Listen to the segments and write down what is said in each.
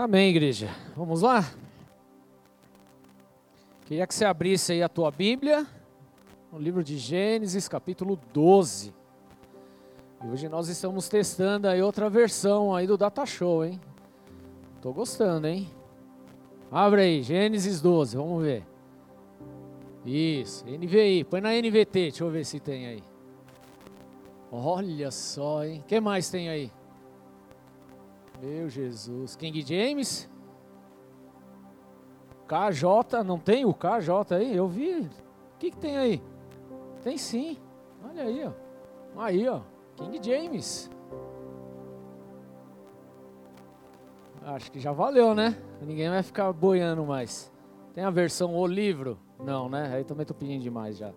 Amém, igreja. Vamos lá? Queria que você abrisse aí a tua Bíblia, no livro de Gênesis, capítulo 12. E hoje nós estamos testando aí outra versão aí do Data Show, hein? Tô gostando, hein? Abre aí, Gênesis 12, vamos ver. Isso, NVI, põe na NVT, deixa eu ver se tem aí. Olha só, hein? O que mais tem aí? Meu Jesus. King James? KJ, não tem o KJ aí? Eu vi. O que, que tem aí? Tem sim. Olha aí, ó. Aí, ó. King James. Acho que já valeu, né? Ninguém vai ficar boiando mais. Tem a versão o livro? Não, né? Aí também tô pedindo demais já.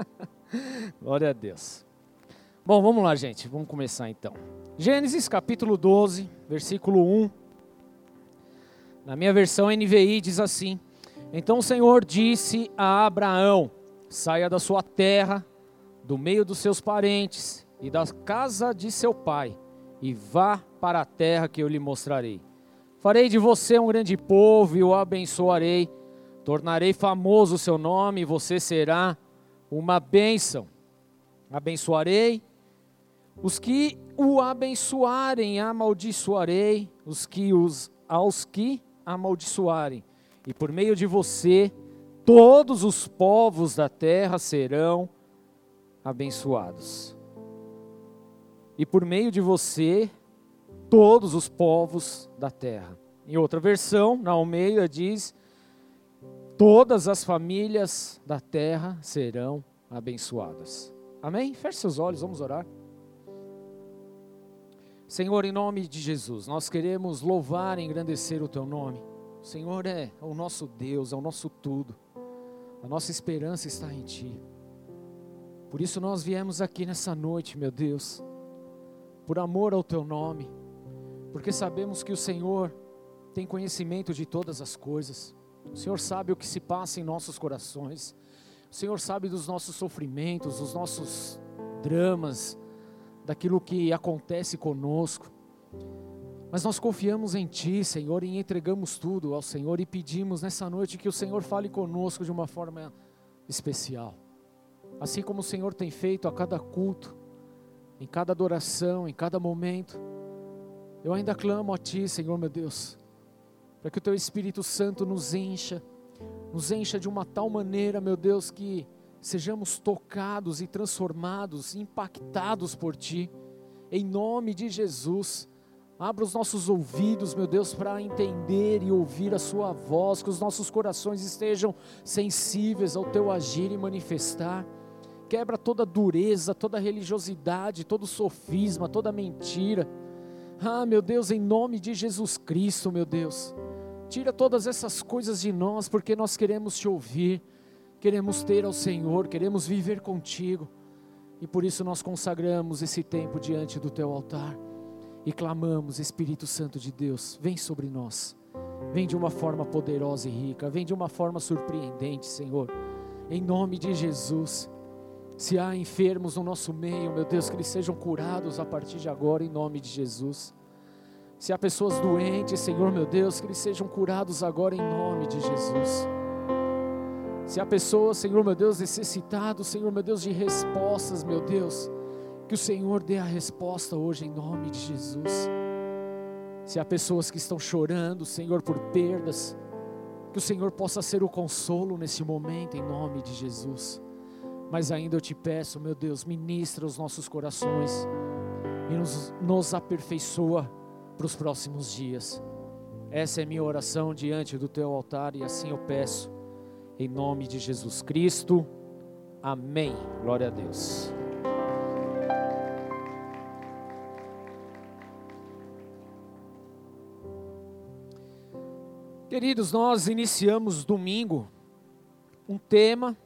Glória a Deus. Bom, vamos lá, gente. Vamos começar então. Gênesis capítulo 12, versículo 1. Na minha versão NVI diz assim: Então o Senhor disse a Abraão: Saia da sua terra, do meio dos seus parentes e da casa de seu pai, e vá para a terra que eu lhe mostrarei. Farei de você um grande povo e o abençoarei. Tornarei famoso o seu nome e você será uma bênção. Abençoarei os que o abençoarem, amaldiçoarei os que os aos que amaldiçoarem. E por meio de você, todos os povos da terra serão abençoados. E por meio de você, todos os povos da terra. Em outra versão, na Almeida diz: todas as famílias da terra serão abençoadas. Amém? Feche seus olhos, vamos orar. Senhor, em nome de Jesus, nós queremos louvar e engrandecer o Teu nome. O Senhor é o nosso Deus, é o nosso tudo. A nossa esperança está em Ti. Por isso nós viemos aqui nessa noite, meu Deus, por amor ao Teu nome, porque sabemos que o Senhor tem conhecimento de todas as coisas. O Senhor sabe o que se passa em nossos corações. O Senhor sabe dos nossos sofrimentos, dos nossos dramas, daquilo que acontece conosco. Mas nós confiamos em Ti, Senhor, e entregamos tudo ao Senhor e pedimos nessa noite que o Senhor fale conosco de uma forma especial. Assim como o Senhor tem feito a cada culto, em cada adoração, em cada momento, eu ainda clamo a Ti, Senhor meu Deus, para que o Teu Espírito Santo nos encha, nos encha de uma tal maneira, meu Deus, que sejamos tocados e transformados, impactados por Ti, em nome de Jesus. Abra os nossos ouvidos, meu Deus, para entender e ouvir a Sua voz, que os nossos corações estejam sensíveis ao Teu agir e manifestar. Quebra toda dureza, toda religiosidade, todo sofisma, toda mentira. Ah, meu Deus, em nome de Jesus Cristo, meu Deus. Tira todas essas coisas de nós, porque nós queremos te ouvir queremos ter ao Senhor, queremos viver contigo. E por isso nós consagramos esse tempo diante do teu altar e clamamos, Espírito Santo de Deus, vem sobre nós. Vem de uma forma poderosa e rica, vem de uma forma surpreendente, Senhor. Em nome de Jesus. Se há enfermos no nosso meio, meu Deus, que eles sejam curados a partir de agora, em nome de Jesus. Se há pessoas doentes, Senhor, meu Deus, que eles sejam curados agora, em nome de Jesus. Se há pessoas, Senhor meu Deus, necessitados, Senhor meu Deus, de respostas, meu Deus, que o Senhor dê a resposta hoje em nome de Jesus. Se há pessoas que estão chorando, Senhor, por perdas, que o Senhor possa ser o consolo nesse momento em nome de Jesus. Mas ainda eu te peço, meu Deus, ministra os nossos corações e nos, nos aperfeiçoa para os próximos dias. Essa é minha oração diante do teu altar e assim eu peço em nome de Jesus Cristo. Amém. Glória a Deus. Queridos, nós iniciamos domingo um tema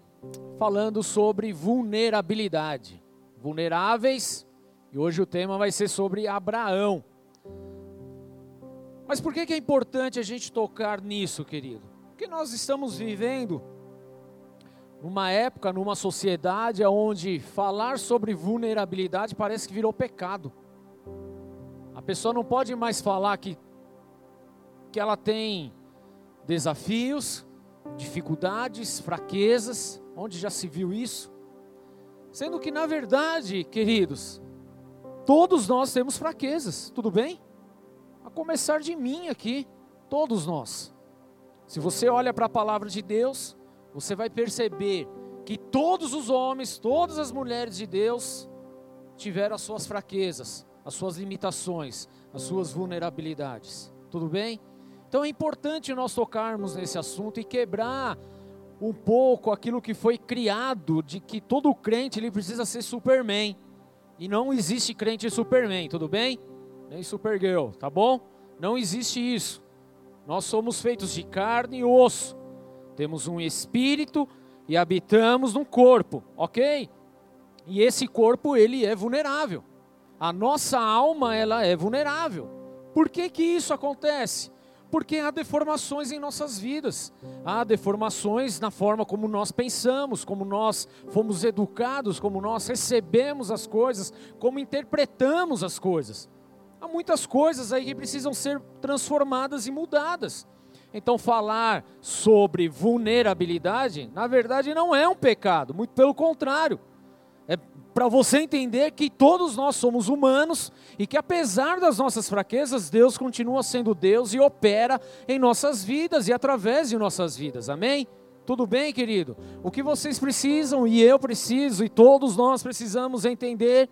falando sobre vulnerabilidade. Vulneráveis, e hoje o tema vai ser sobre Abraão. Mas por que é importante a gente tocar nisso, querido? Porque nós estamos vivendo numa época, numa sociedade onde falar sobre vulnerabilidade parece que virou pecado. A pessoa não pode mais falar que que ela tem desafios, dificuldades, fraquezas, onde já se viu isso? Sendo que, na verdade, queridos, todos nós temos fraquezas, tudo bem? A começar de mim aqui, todos nós. Se você olha para a palavra de Deus, você vai perceber que todos os homens, todas as mulheres de Deus tiveram as suas fraquezas, as suas limitações, as suas vulnerabilidades. Tudo bem? Então é importante nós tocarmos nesse assunto e quebrar um pouco aquilo que foi criado de que todo crente ele precisa ser Superman. E não existe crente Superman, tudo bem? Nem Supergirl, tá bom? Não existe isso. Nós somos feitos de carne e osso. Temos um espírito e habitamos num corpo, ok? E esse corpo ele é vulnerável. A nossa alma ela é vulnerável. Por que que isso acontece? Porque há deformações em nossas vidas, há deformações na forma como nós pensamos, como nós fomos educados, como nós recebemos as coisas, como interpretamos as coisas. Há muitas coisas aí que precisam ser transformadas e mudadas. Então, falar sobre vulnerabilidade, na verdade, não é um pecado, muito pelo contrário. É para você entender que todos nós somos humanos e que, apesar das nossas fraquezas, Deus continua sendo Deus e opera em nossas vidas e através de nossas vidas. Amém? Tudo bem, querido? O que vocês precisam e eu preciso e todos nós precisamos entender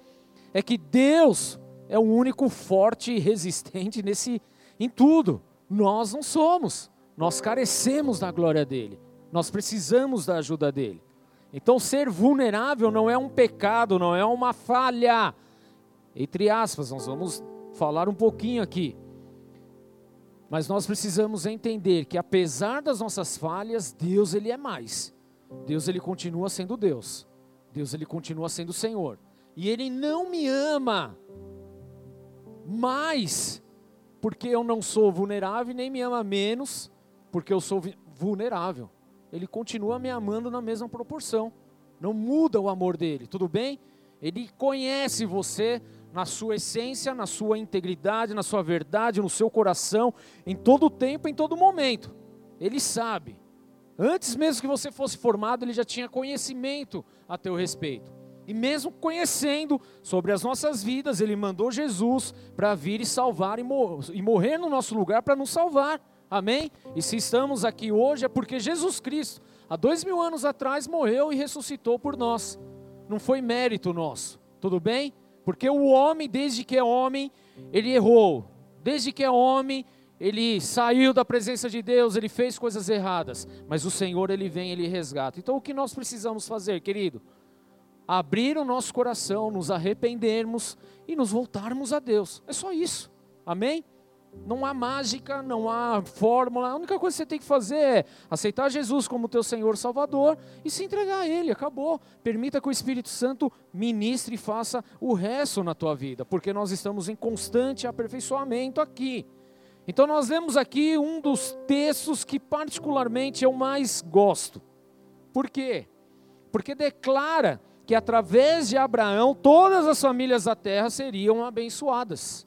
é que Deus é o único forte e resistente nesse em tudo. Nós não somos. Nós carecemos da glória dele. Nós precisamos da ajuda dele. Então ser vulnerável não é um pecado, não é uma falha. Entre aspas, nós vamos falar um pouquinho aqui. Mas nós precisamos entender que apesar das nossas falhas, Deus ele é mais. Deus ele continua sendo Deus. Deus ele continua sendo Senhor. E ele não me ama mais porque eu não sou vulnerável, nem me ama menos porque eu sou vulnerável. Ele continua me amando na mesma proporção. Não muda o amor dele, tudo bem? Ele conhece você na sua essência, na sua integridade, na sua verdade, no seu coração, em todo tempo, em todo momento. Ele sabe. Antes mesmo que você fosse formado, ele já tinha conhecimento a teu respeito. E mesmo conhecendo sobre as nossas vidas, Ele mandou Jesus para vir e salvar e, mor e morrer no nosso lugar para nos salvar. Amém? E se estamos aqui hoje é porque Jesus Cristo, há dois mil anos atrás, morreu e ressuscitou por nós. Não foi mérito nosso. Tudo bem? Porque o homem, desde que é homem, ele errou. Desde que é homem, ele saiu da presença de Deus, ele fez coisas erradas. Mas o Senhor, ele vem, ele resgata. Então o que nós precisamos fazer, querido? Abrir o nosso coração, nos arrependermos e nos voltarmos a Deus. É só isso. Amém? Não há mágica, não há fórmula. A única coisa que você tem que fazer é aceitar Jesus como teu Senhor Salvador e se entregar a Ele. Acabou. Permita que o Espírito Santo ministre e faça o resto na tua vida, porque nós estamos em constante aperfeiçoamento aqui. Então nós vemos aqui um dos textos que particularmente eu mais gosto. Por quê? Porque declara que através de Abraão todas as famílias da terra seriam abençoadas.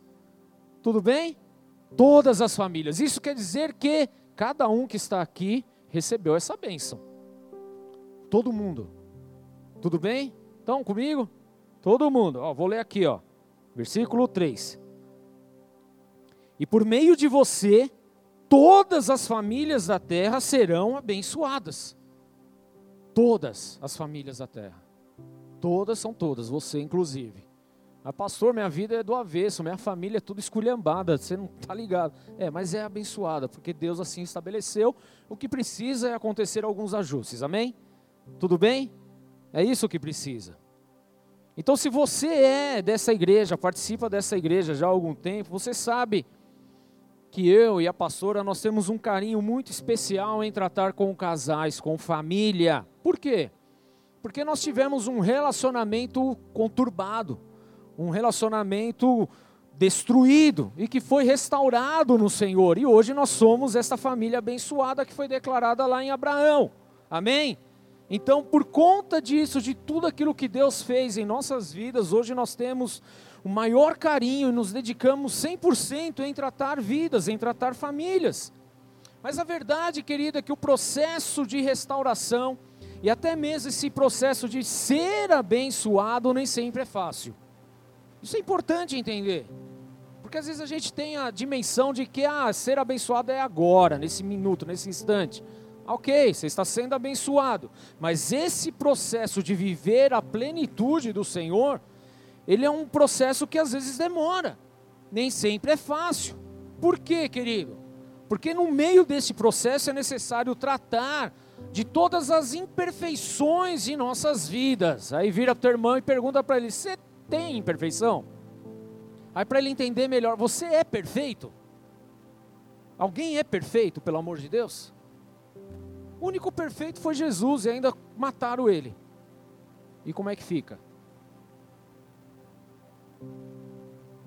Tudo bem? Todas as famílias. Isso quer dizer que cada um que está aqui recebeu essa bênção. Todo mundo. Tudo bem? Estão comigo? Todo mundo. Ó, vou ler aqui, ó. Versículo 3. E por meio de você, todas as famílias da terra serão abençoadas. Todas as famílias da terra. Todas são todas, você inclusive. Mas, pastor, minha vida é do avesso, minha família é tudo esculhambada, você não está ligado. É, mas é abençoada, porque Deus assim estabeleceu. O que precisa é acontecer alguns ajustes, amém? Tudo bem? É isso que precisa. Então, se você é dessa igreja, participa dessa igreja já há algum tempo, você sabe que eu e a pastora nós temos um carinho muito especial em tratar com casais, com família. Por quê? Porque nós tivemos um relacionamento conturbado, um relacionamento destruído e que foi restaurado no Senhor. E hoje nós somos essa família abençoada que foi declarada lá em Abraão. Amém? Então, por conta disso, de tudo aquilo que Deus fez em nossas vidas, hoje nós temos o maior carinho e nos dedicamos 100% em tratar vidas, em tratar famílias. Mas a verdade, querida, é que o processo de restauração e até mesmo esse processo de ser abençoado nem sempre é fácil. Isso é importante entender. Porque às vezes a gente tem a dimensão de que ah, ser abençoado é agora, nesse minuto, nesse instante. Ok, você está sendo abençoado. Mas esse processo de viver a plenitude do Senhor, ele é um processo que às vezes demora. Nem sempre é fácil. Por quê, querido? Porque no meio desse processo é necessário tratar de todas as imperfeições de nossas vidas. Aí vira teu irmão e pergunta para ele: Você tem imperfeição? Aí para ele entender melhor: Você é perfeito? Alguém é perfeito, pelo amor de Deus? O único perfeito foi Jesus e ainda mataram ele. E como é que fica?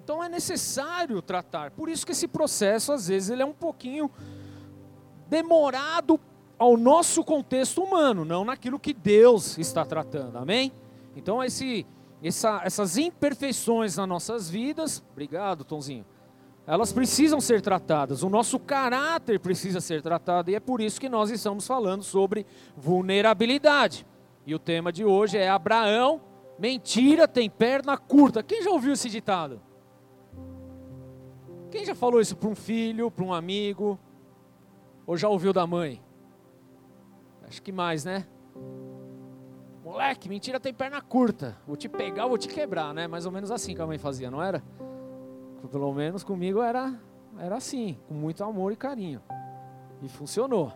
Então é necessário tratar. Por isso que esse processo, às vezes, ele é um pouquinho demorado ao nosso contexto humano, não naquilo que Deus está tratando. Amém? Então esse, essa, essas imperfeições nas nossas vidas, obrigado, Tonzinho elas precisam ser tratadas, o nosso caráter precisa ser tratado, e é por isso que nós estamos falando sobre vulnerabilidade. E o tema de hoje é Abraão, mentira tem perna curta. Quem já ouviu esse ditado? Quem já falou isso para um filho, para um amigo? Ou já ouviu da mãe? Acho que mais, né? Moleque, mentira tem perna curta. Vou te pegar, vou te quebrar, né? Mais ou menos assim que a mãe fazia, não era? Pelo menos comigo era, era assim, com muito amor e carinho. E funcionou.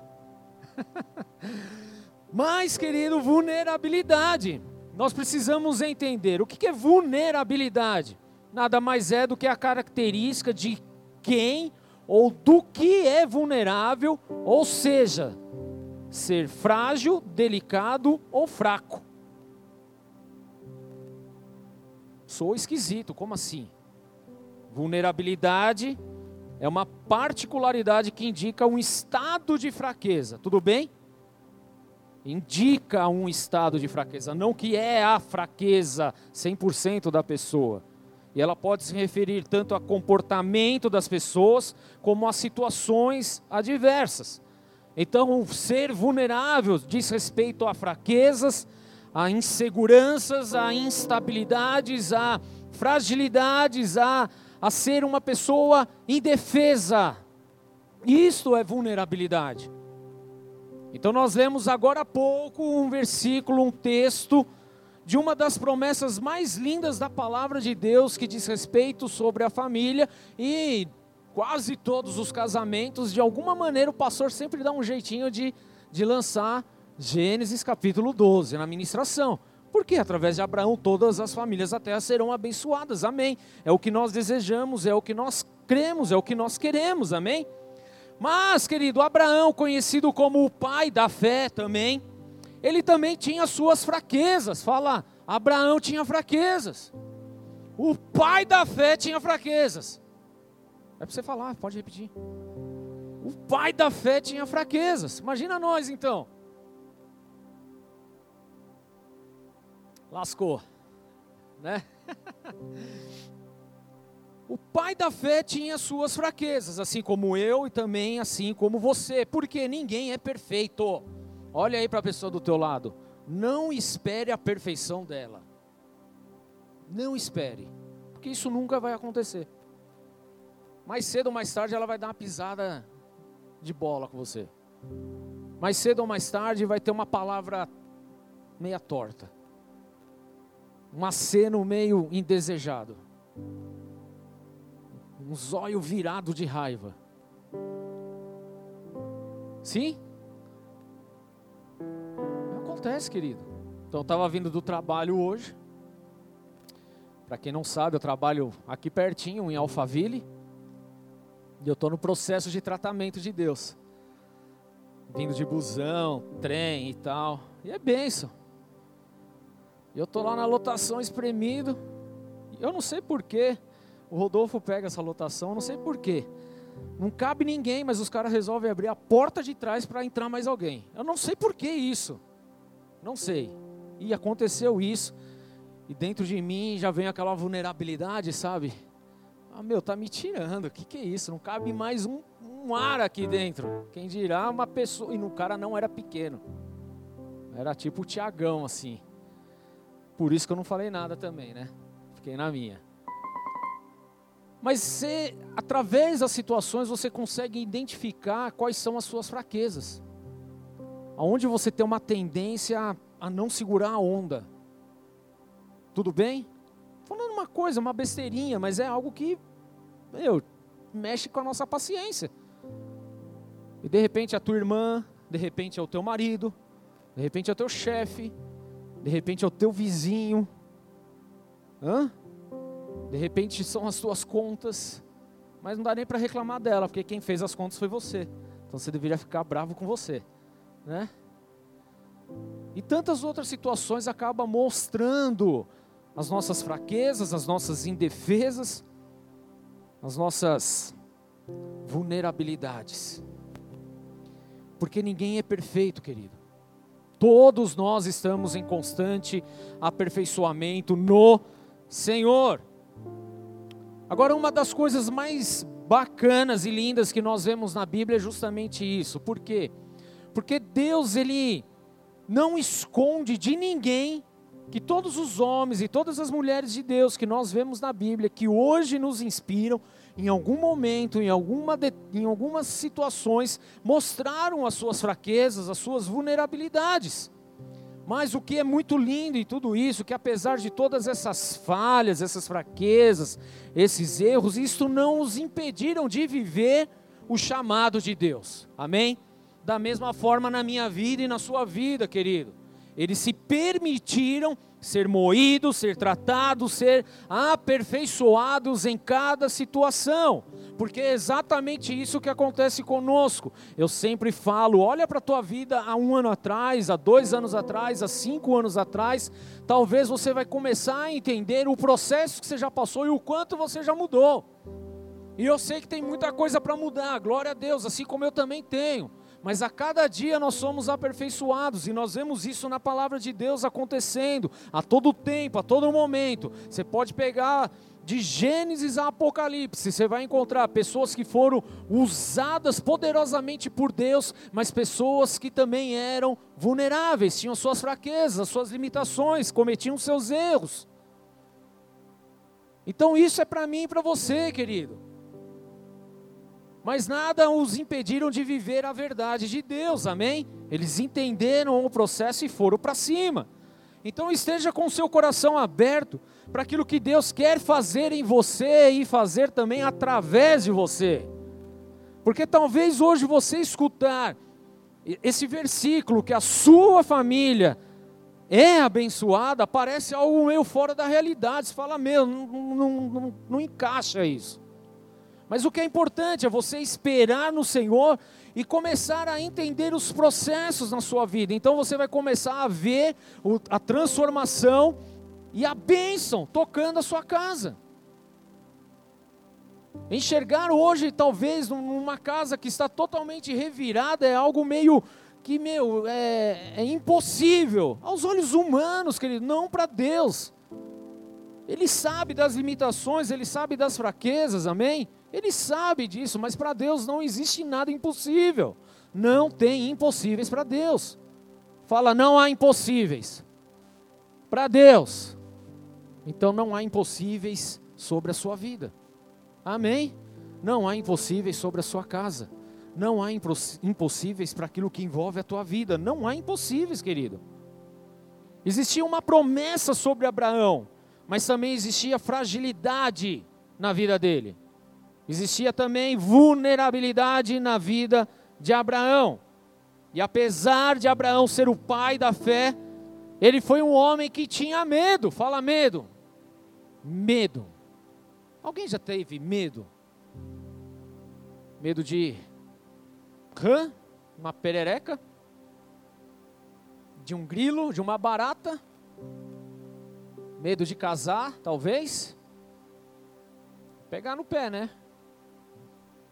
Mas, querido, vulnerabilidade. Nós precisamos entender o que é vulnerabilidade. Nada mais é do que a característica de quem ou do que é vulnerável, ou seja, ser frágil, delicado ou fraco. Sou esquisito, como assim? Vulnerabilidade é uma particularidade que indica um estado de fraqueza, tudo bem? Indica um estado de fraqueza, não que é a fraqueza 100% da pessoa. E ela pode se referir tanto a comportamento das pessoas, como a situações adversas. Então, ser vulnerável diz respeito a fraquezas, a inseguranças, a instabilidades, a fragilidades, a a ser uma pessoa indefesa. Isto é vulnerabilidade. Então nós lemos agora há pouco um versículo, um texto de uma das promessas mais lindas da palavra de Deus que diz respeito sobre a família e quase todos os casamentos, de alguma maneira o pastor sempre dá um jeitinho de, de lançar Gênesis capítulo 12 na ministração. Porque através de Abraão todas as famílias da terra serão abençoadas. Amém. É o que nós desejamos, é o que nós cremos, é o que nós queremos. Amém. Mas, querido, Abraão, conhecido como o pai da fé também, ele também tinha suas fraquezas. Fala, Abraão tinha fraquezas. O pai da fé tinha fraquezas. É para você falar, pode repetir. O pai da fé tinha fraquezas. Imagina nós então. lascou, né? o pai da fé tinha suas fraquezas, assim como eu e também assim como você, porque ninguém é perfeito. Olha aí para a pessoa do teu lado. Não espere a perfeição dela. Não espere, porque isso nunca vai acontecer. Mais cedo ou mais tarde ela vai dar uma pisada de bola com você. Mais cedo ou mais tarde vai ter uma palavra meia torta um aceno meio indesejado, um zóio virado de raiva. Sim? Acontece, querido. Então eu estava vindo do trabalho hoje. Para quem não sabe, eu trabalho aqui pertinho, em Alphaville. E eu estou no processo de tratamento de Deus. Vindo de busão, trem e tal. E é benção. Eu estou lá na lotação espremido. Eu não sei porquê. O Rodolfo pega essa lotação, não sei porquê. Não cabe ninguém, mas os caras resolvem abrir a porta de trás para entrar mais alguém. Eu não sei por que isso. Não sei. E aconteceu isso. E dentro de mim já vem aquela vulnerabilidade, sabe? Ah, meu, tá me tirando. O que, que é isso? Não cabe mais um, um ar aqui dentro. Quem dirá uma pessoa. E no cara não era pequeno. Era tipo o Tiagão, assim. Por isso que eu não falei nada também, né? Fiquei na minha. Mas você, através das situações, você consegue identificar quais são as suas fraquezas. Aonde você tem uma tendência a, a não segurar a onda. Tudo bem? Falando uma coisa, uma besteirinha, mas é algo que, meu, mexe com a nossa paciência. E de repente a tua irmã, de repente é o teu marido, de repente é o teu chefe, de repente é o teu vizinho. Hã? De repente são as tuas contas, mas não dá nem para reclamar dela, porque quem fez as contas foi você. Então você deveria ficar bravo com você, né? E tantas outras situações acabam mostrando as nossas fraquezas, as nossas indefesas, as nossas vulnerabilidades. Porque ninguém é perfeito, querido. Todos nós estamos em constante aperfeiçoamento no Senhor. Agora, uma das coisas mais bacanas e lindas que nós vemos na Bíblia é justamente isso. Por quê? Porque Deus, Ele não esconde de ninguém que todos os homens e todas as mulheres de Deus que nós vemos na Bíblia, que hoje nos inspiram, em algum momento, em, alguma de, em algumas situações, mostraram as suas fraquezas, as suas vulnerabilidades. Mas o que é muito lindo em tudo isso, que apesar de todas essas falhas, essas fraquezas, esses erros, isso não os impediram de viver o chamado de Deus. Amém? Da mesma forma na minha vida e na sua vida, querido. Eles se permitiram ser moídos, ser tratados, ser aperfeiçoados em cada situação, porque é exatamente isso que acontece conosco. Eu sempre falo: olha para a tua vida há um ano atrás, há dois anos atrás, há cinco anos atrás, talvez você vai começar a entender o processo que você já passou e o quanto você já mudou. E eu sei que tem muita coisa para mudar, glória a Deus, assim como eu também tenho. Mas a cada dia nós somos aperfeiçoados e nós vemos isso na palavra de Deus acontecendo a todo tempo, a todo momento. Você pode pegar de Gênesis a Apocalipse, você vai encontrar pessoas que foram usadas poderosamente por Deus, mas pessoas que também eram vulneráveis, tinham suas fraquezas, suas limitações, cometiam seus erros. Então isso é para mim e para você, querido mas nada os impediram de viver a verdade de Deus, amém? Eles entenderam o processo e foram para cima. Então esteja com o seu coração aberto para aquilo que Deus quer fazer em você e fazer também através de você. Porque talvez hoje você escutar esse versículo que a sua família é abençoada, parece algo meio fora da realidade. Você fala, meu, não, não, não, não encaixa isso. Mas o que é importante é você esperar no Senhor e começar a entender os processos na sua vida. Então você vai começar a ver a transformação e a bênção tocando a sua casa. Enxergar hoje, talvez, numa casa que está totalmente revirada, é algo meio que, meu, é, é impossível. Aos olhos humanos, querido, não para Deus. Ele sabe das limitações, ele sabe das fraquezas, amém? Ele sabe disso, mas para Deus não existe nada impossível. Não tem impossíveis para Deus. Fala, não há impossíveis. Para Deus. Então não há impossíveis sobre a sua vida. Amém? Não há impossíveis sobre a sua casa. Não há impossíveis para aquilo que envolve a tua vida. Não há impossíveis, querido. Existia uma promessa sobre Abraão, mas também existia fragilidade na vida dele. Existia também vulnerabilidade na vida de Abraão. E apesar de Abraão ser o pai da fé, ele foi um homem que tinha medo. Fala medo. Medo. Alguém já teve medo? Medo de rã, uma perereca, de um grilo, de uma barata? Medo de casar, talvez? Pegar no pé, né?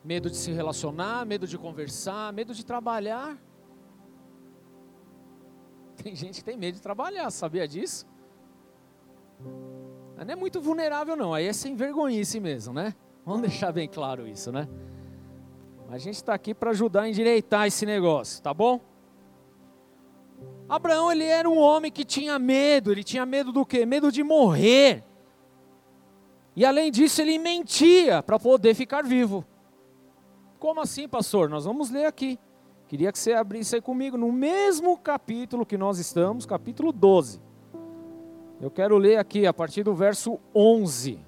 Medo de se relacionar, medo de conversar, medo de trabalhar. Tem gente que tem medo de trabalhar, sabia disso? Não é muito vulnerável, não. Aí é sem vergonhice mesmo, né? Vamos deixar bem claro isso, né? A gente está aqui para ajudar a endireitar esse negócio, tá bom? Abraão, ele era um homem que tinha medo. Ele tinha medo do quê? Medo de morrer. E além disso, ele mentia para poder ficar vivo. Como assim, pastor? Nós vamos ler aqui. Queria que você abrisse aí comigo no mesmo capítulo que nós estamos, capítulo 12. Eu quero ler aqui a partir do verso 11.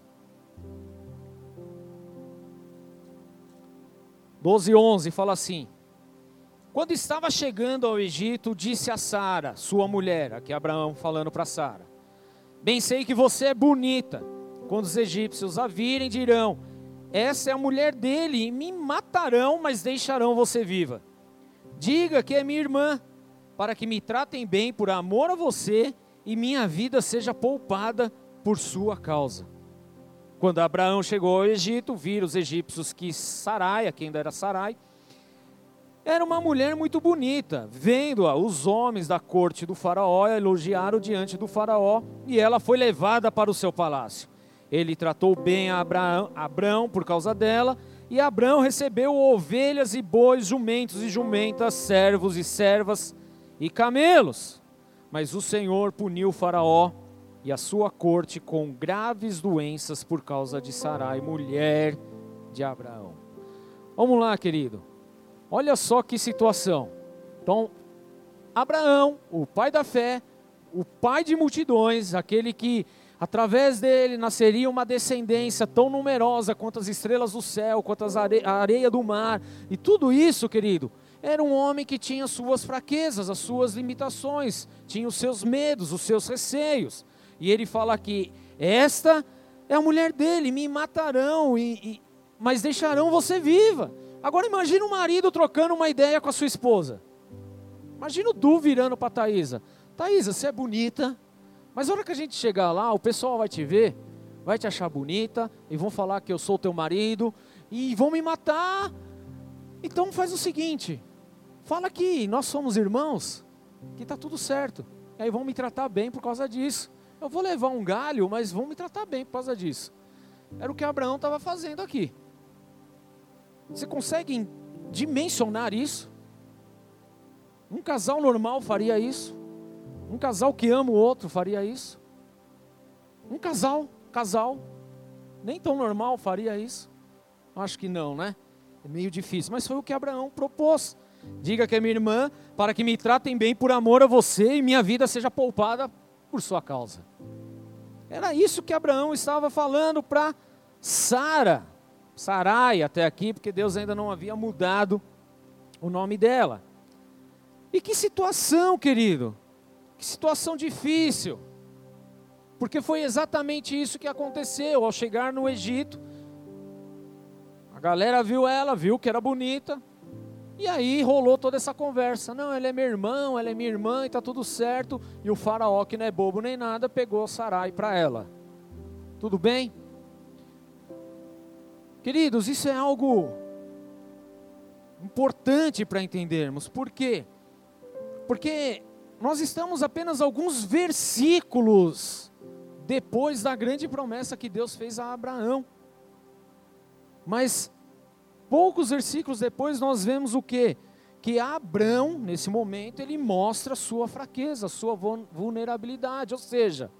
12, 11 fala assim: Quando estava chegando ao Egito, disse a Sara, sua mulher, aqui Abraão falando para Sara: Bem sei que você é bonita. Quando os egípcios a virem, dirão: Essa é a mulher dele, e me matarão, mas deixarão você viva. Diga que é minha irmã, para que me tratem bem por amor a você e minha vida seja poupada por sua causa. Quando Abraão chegou ao Egito, viram os egípcios que Sarai, que ainda era Sarai, era uma mulher muito bonita. Vendo-a, os homens da corte do faraó elogiaram diante do faraó e ela foi levada para o seu palácio. Ele tratou bem a Abraão, Abraão por causa dela, e Abraão recebeu ovelhas e bois, jumentos e jumentas, servos e servas e camelos. Mas o Senhor puniu Faraó e a sua corte com graves doenças por causa de Sarai, mulher de Abraão. Vamos lá, querido. Olha só que situação. Então, Abraão, o pai da fé, o pai de multidões, aquele que através dele nasceria uma descendência tão numerosa quanto as estrelas do céu, quanto are a areia do mar, e tudo isso, querido, era um homem que tinha suas fraquezas, as suas limitações, tinha os seus medos, os seus receios. E ele fala aqui: esta é a mulher dele, me matarão, e, e, mas deixarão você viva. Agora imagina o marido trocando uma ideia com a sua esposa. Imagina o Du virando para Thaisa. Thaisa, você é bonita, mas na hora que a gente chegar lá, o pessoal vai te ver, vai te achar bonita, e vão falar que eu sou teu marido, e vão me matar. Então faz o seguinte, fala que nós somos irmãos, que está tudo certo. E aí vão me tratar bem por causa disso. Eu vou levar um galho, mas vão me tratar bem por causa disso. Era o que Abraão estava fazendo aqui. Você consegue dimensionar isso? Um casal normal faria isso? Um casal que ama o outro faria isso? Um casal, casal, nem tão normal faria isso? Acho que não, né? É meio difícil, mas foi o que Abraão propôs. Diga que é minha irmã, para que me tratem bem por amor a você e minha vida seja poupada por sua causa. Era isso que Abraão estava falando para Sara, Sarai até aqui, porque Deus ainda não havia mudado o nome dela. E que situação, querido, que situação difícil, porque foi exatamente isso que aconteceu ao chegar no Egito. A galera viu ela, viu que era bonita, e aí rolou toda essa conversa. Não, ele é meu irmão, ela é minha irmã e está tudo certo. E o faraó, que não é bobo nem nada, pegou Sarai para ela. Tudo bem? Queridos, isso é algo importante para entendermos. Por quê? Porque nós estamos apenas alguns versículos depois da grande promessa que Deus fez a Abraão. Mas poucos versículos depois nós vemos o que? Que Abraão, nesse momento, ele mostra sua fraqueza, sua vulnerabilidade, ou seja,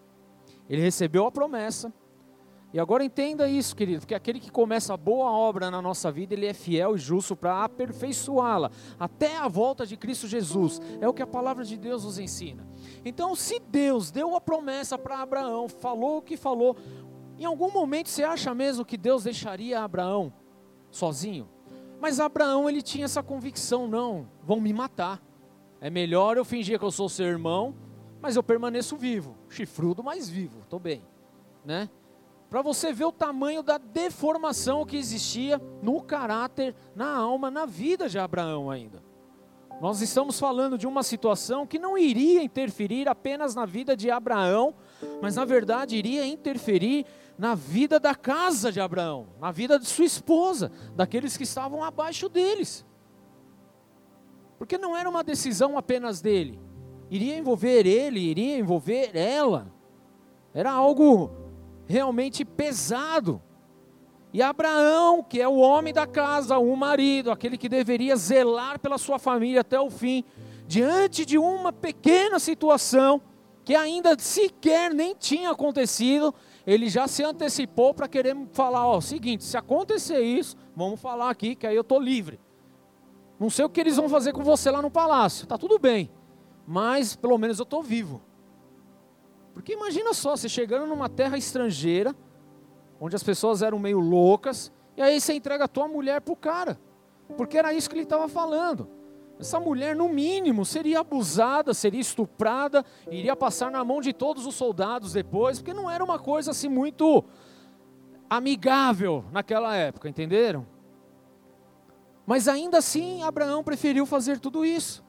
ele recebeu a promessa, e agora entenda isso, querido, porque aquele que começa a boa obra na nossa vida, ele é fiel e justo para aperfeiçoá-la até a volta de Cristo Jesus. É o que a palavra de Deus nos ensina. Então, se Deus deu a promessa para Abraão, falou o que falou, em algum momento você acha mesmo que Deus deixaria Abraão sozinho? Mas Abraão ele tinha essa convicção, não, vão me matar. É melhor eu fingir que eu sou seu irmão, mas eu permaneço vivo, chifrudo, mas vivo, estou bem, né? Para você ver o tamanho da deformação que existia no caráter, na alma, na vida de Abraão ainda. Nós estamos falando de uma situação que não iria interferir apenas na vida de Abraão, mas na verdade iria interferir na vida da casa de Abraão, na vida de sua esposa, daqueles que estavam abaixo deles. Porque não era uma decisão apenas dele, iria envolver ele, iria envolver ela. Era algo realmente pesado. E Abraão, que é o homem da casa, o marido, aquele que deveria zelar pela sua família até o fim, diante de uma pequena situação que ainda sequer nem tinha acontecido, ele já se antecipou para querer falar: ó, seguinte, se acontecer isso, vamos falar aqui que aí eu estou livre. Não sei o que eles vão fazer com você lá no palácio, tá tudo bem, mas pelo menos eu estou vivo. Porque imagina só, você chegando numa terra estrangeira, onde as pessoas eram meio loucas, e aí você entrega a tua mulher para o cara, porque era isso que ele estava falando. Essa mulher, no mínimo, seria abusada, seria estuprada, iria passar na mão de todos os soldados depois, porque não era uma coisa assim muito amigável naquela época, entenderam? Mas ainda assim, Abraão preferiu fazer tudo isso.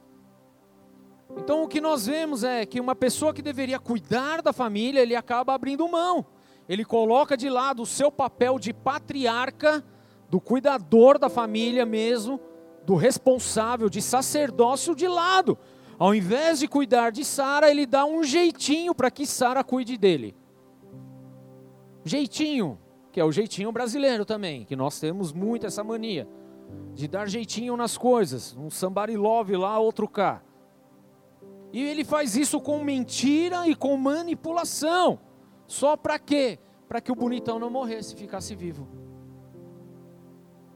Então o que nós vemos é que uma pessoa que deveria cuidar da família, ele acaba abrindo mão. Ele coloca de lado o seu papel de patriarca, do cuidador da família mesmo, do responsável de sacerdócio de lado. Ao invés de cuidar de Sara, ele dá um jeitinho para que Sara cuide dele. Jeitinho, que é o jeitinho brasileiro também, que nós temos muito essa mania de dar jeitinho nas coisas, um somebody love lá, outro cá. E ele faz isso com mentira e com manipulação. Só para quê? Para que o bonitão não morresse, ficasse vivo.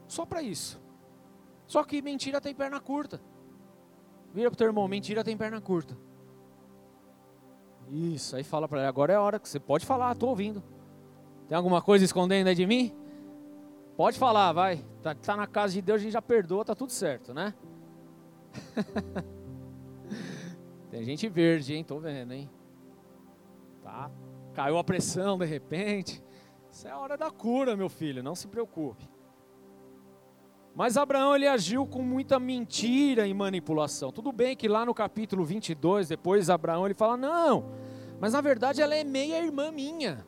Só para isso. Só que mentira tem perna curta. Vira pro teu irmão, mentira tem perna curta. Isso, aí fala para ele, agora é a hora que você pode falar, estou ouvindo. Tem alguma coisa escondendo aí de mim? Pode falar, vai. Tá, tá na casa de Deus, a gente já perdoa, tá tudo certo, né? Tem gente verde, hein? Tô vendo, hein? Tá. Caiu a pressão de repente. Isso é a hora da cura, meu filho, não se preocupe. Mas Abraão ele agiu com muita mentira e manipulação. Tudo bem que lá no capítulo 22, depois Abraão ele fala: "Não, mas na verdade ela é meia irmã minha".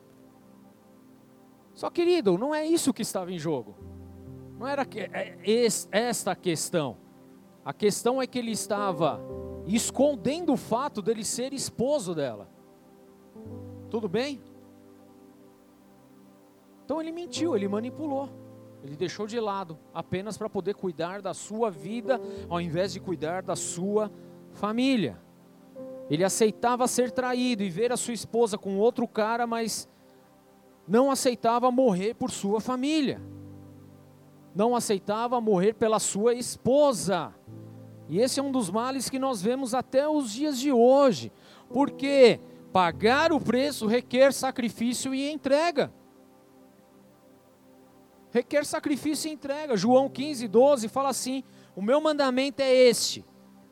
Só querido, não é isso que estava em jogo. Não era que, é, esta questão. A questão é que ele estava escondendo o fato dele ser esposo dela. Tudo bem? Então ele mentiu, ele manipulou. Ele deixou de lado apenas para poder cuidar da sua vida, ao invés de cuidar da sua família. Ele aceitava ser traído e ver a sua esposa com outro cara, mas não aceitava morrer por sua família. Não aceitava morrer pela sua esposa. E esse é um dos males que nós vemos até os dias de hoje. Porque pagar o preço requer sacrifício e entrega requer sacrifício e entrega. João 15, 12 fala assim: O meu mandamento é este: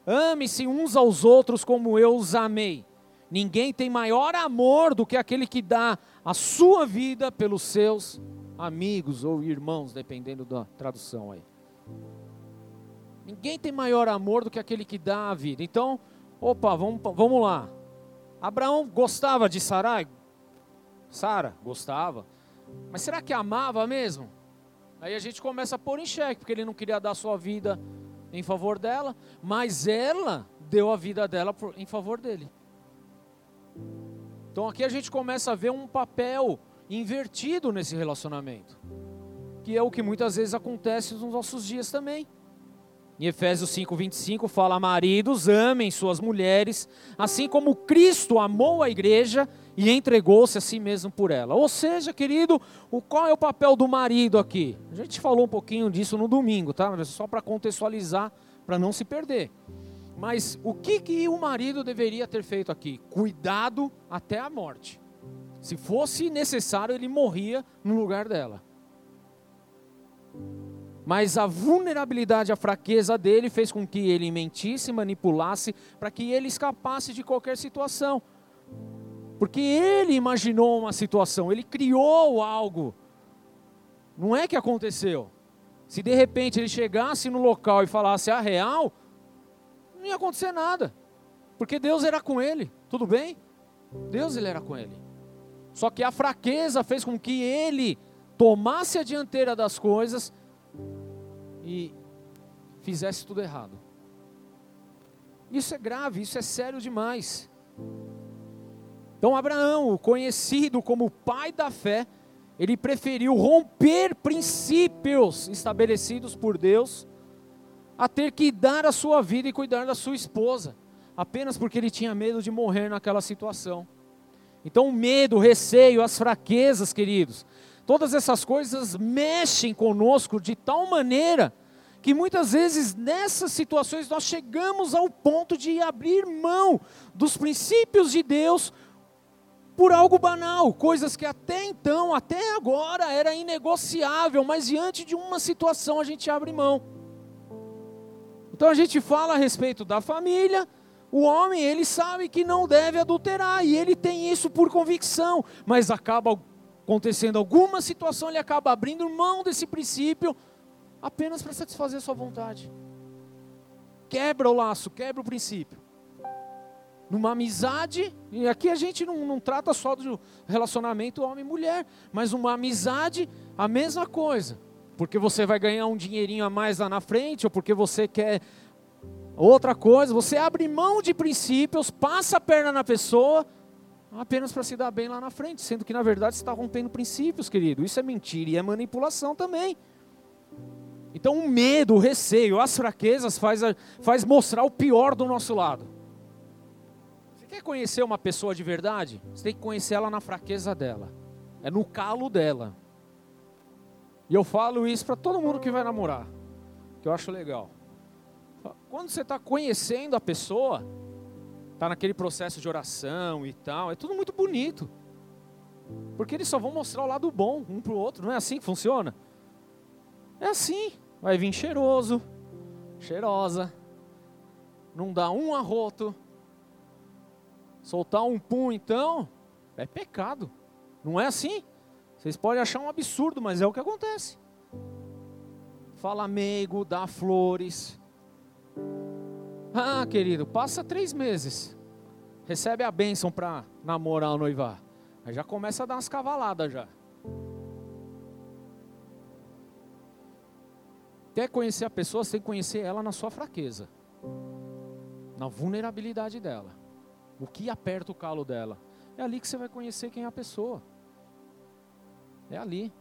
ame-se uns aos outros como eu os amei. Ninguém tem maior amor do que aquele que dá a sua vida pelos seus amigos ou irmãos, dependendo da tradução aí. Ninguém tem maior amor do que aquele que dá a vida. Então, opa, vamos, vamos lá. Abraão gostava de Sarai? Sara gostava. Mas será que amava mesmo? Aí a gente começa a pôr em xeque, porque ele não queria dar sua vida em favor dela, mas ela deu a vida dela em favor dele. Então aqui a gente começa a ver um papel invertido nesse relacionamento, que é o que muitas vezes acontece nos nossos dias também. Em Efésios 5:25 fala: "Maridos, amem suas mulheres, assim como Cristo amou a igreja e entregou-se a si mesmo por ela. Ou seja, querido, o, qual é o papel do marido aqui? A gente falou um pouquinho disso no domingo, tá? Só para contextualizar, para não se perder. Mas o que, que o marido deveria ter feito aqui? Cuidado até a morte. Se fosse necessário, ele morria no lugar dela. Mas a vulnerabilidade, a fraqueza dele fez com que ele mentisse, manipulasse, para que ele escapasse de qualquer situação. Porque ele imaginou uma situação, ele criou algo. Não é que aconteceu. Se de repente ele chegasse no local e falasse a real, não ia acontecer nada. Porque Deus era com ele, tudo bem? Deus ele era com ele. Só que a fraqueza fez com que ele tomasse a dianteira das coisas e fizesse tudo errado. Isso é grave, isso é sério demais. Então, Abraão, conhecido como pai da fé, ele preferiu romper princípios estabelecidos por Deus a ter que dar a sua vida e cuidar da sua esposa, apenas porque ele tinha medo de morrer naquela situação. Então, o medo, o receio, as fraquezas, queridos, todas essas coisas mexem conosco de tal maneira que muitas vezes nessas situações nós chegamos ao ponto de abrir mão dos princípios de Deus por algo banal, coisas que até então, até agora era inegociável, mas diante de uma situação a gente abre mão. Então a gente fala a respeito da família, o homem, ele sabe que não deve adulterar e ele tem isso por convicção, mas acaba acontecendo alguma situação, ele acaba abrindo mão desse princípio apenas para satisfazer a sua vontade. Quebra o laço, quebra o princípio numa amizade, e aqui a gente não, não trata só do relacionamento homem-mulher, mas uma amizade, a mesma coisa. Porque você vai ganhar um dinheirinho a mais lá na frente, ou porque você quer outra coisa, você abre mão de princípios, passa a perna na pessoa, apenas para se dar bem lá na frente, sendo que na verdade você está rompendo princípios, querido. Isso é mentira e é manipulação também. Então o medo, o receio, as fraquezas faz, faz mostrar o pior do nosso lado. Quer conhecer uma pessoa de verdade? Você tem que conhecer ela na fraqueza dela. É no calo dela. E eu falo isso para todo mundo que vai namorar, que eu acho legal. Quando você está conhecendo a pessoa, está naquele processo de oração e tal, é tudo muito bonito. Porque eles só vão mostrar o lado bom um para o outro, não é assim que funciona? É assim, vai vir cheiroso, cheirosa, não dá um arroto, Soltar um pum, então, é pecado. Não é assim? Vocês podem achar um absurdo, mas é o que acontece. Fala meigo, dá flores. Ah, querido, passa três meses. Recebe a bênção para namorar ou noivar. Aí já começa a dar umas cavaladas já. Quer conhecer a pessoa, você tem que conhecer ela na sua fraqueza. Na vulnerabilidade dela o que aperta o calo dela. É ali que você vai conhecer quem é a pessoa. É ali.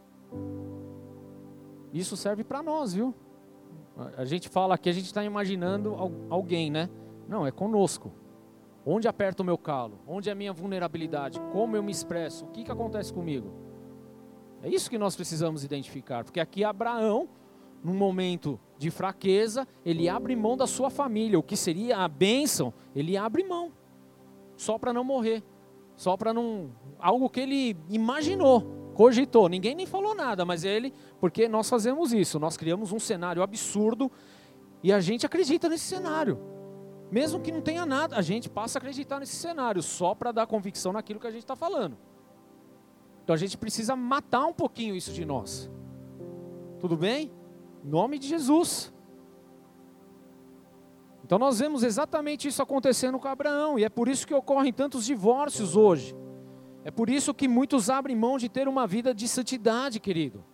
Isso serve para nós, viu? A gente fala aqui, a gente está imaginando alguém, né? Não, é conosco. Onde aperta o meu calo? Onde é a minha vulnerabilidade? Como eu me expresso? O que, que acontece comigo? É isso que nós precisamos identificar. Porque aqui Abraão, num momento de fraqueza, ele abre mão da sua família. O que seria a bênção, ele abre mão só para não morrer, só para não algo que ele imaginou, cogitou. Ninguém nem falou nada, mas ele, porque nós fazemos isso, nós criamos um cenário absurdo e a gente acredita nesse cenário. Mesmo que não tenha nada, a gente passa a acreditar nesse cenário só para dar convicção naquilo que a gente está falando. Então a gente precisa matar um pouquinho isso de nós. Tudo bem? Em nome de Jesus. Então nós vemos exatamente isso acontecendo com Abraão, e é por isso que ocorrem tantos divórcios hoje. É por isso que muitos abrem mão de ter uma vida de santidade, querido.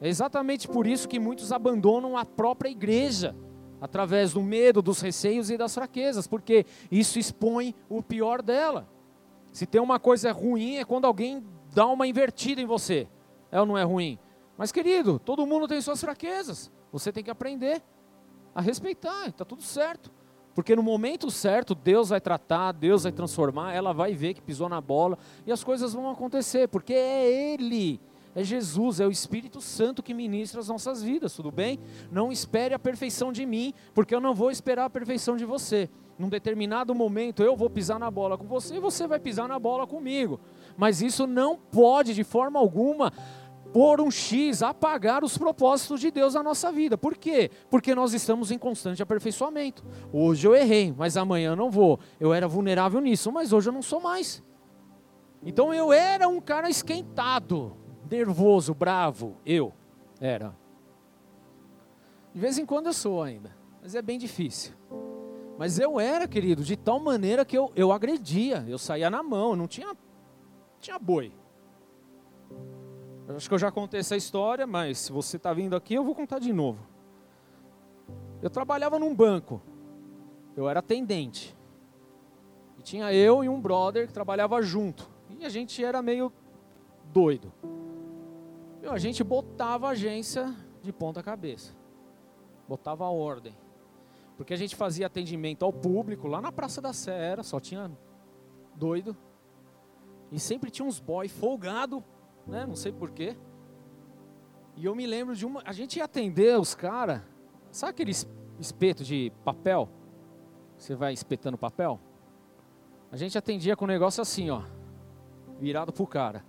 É exatamente por isso que muitos abandonam a própria igreja, através do medo, dos receios e das fraquezas, porque isso expõe o pior dela. Se tem uma coisa ruim é quando alguém dá uma invertida em você. É ou não é ruim? Mas querido, todo mundo tem suas fraquezas. Você tem que aprender a respeitar, está tudo certo. Porque no momento certo, Deus vai tratar, Deus vai transformar, ela vai ver que pisou na bola e as coisas vão acontecer, porque é Ele, é Jesus, é o Espírito Santo que ministra as nossas vidas, tudo bem? Não espere a perfeição de mim, porque eu não vou esperar a perfeição de você. Num determinado momento eu vou pisar na bola com você e você vai pisar na bola comigo. Mas isso não pode, de forma alguma, por um X, apagar os propósitos de Deus na nossa vida. Por quê? Porque nós estamos em constante aperfeiçoamento. Hoje eu errei, mas amanhã eu não vou. Eu era vulnerável nisso, mas hoje eu não sou mais. Então eu era um cara esquentado, nervoso, bravo. Eu era. De vez em quando eu sou ainda, mas é bem difícil. Mas eu era, querido, de tal maneira que eu, eu agredia, eu saía na mão, não tinha, tinha boi. Eu acho que eu já contei essa história, mas se você está vindo aqui, eu vou contar de novo. Eu trabalhava num banco. Eu era atendente. E tinha eu e um brother que trabalhava junto. E a gente era meio doido. A gente botava a agência de ponta cabeça. Botava a ordem. Porque a gente fazia atendimento ao público lá na Praça da Sé, era, só tinha doido. E sempre tinha uns boy folgado, né? Não sei porquê. E eu me lembro de uma. A gente ia atender os caras. Sabe aquele espeto de papel? Você vai espetando papel? A gente atendia com um negócio assim, ó. Virado pro cara.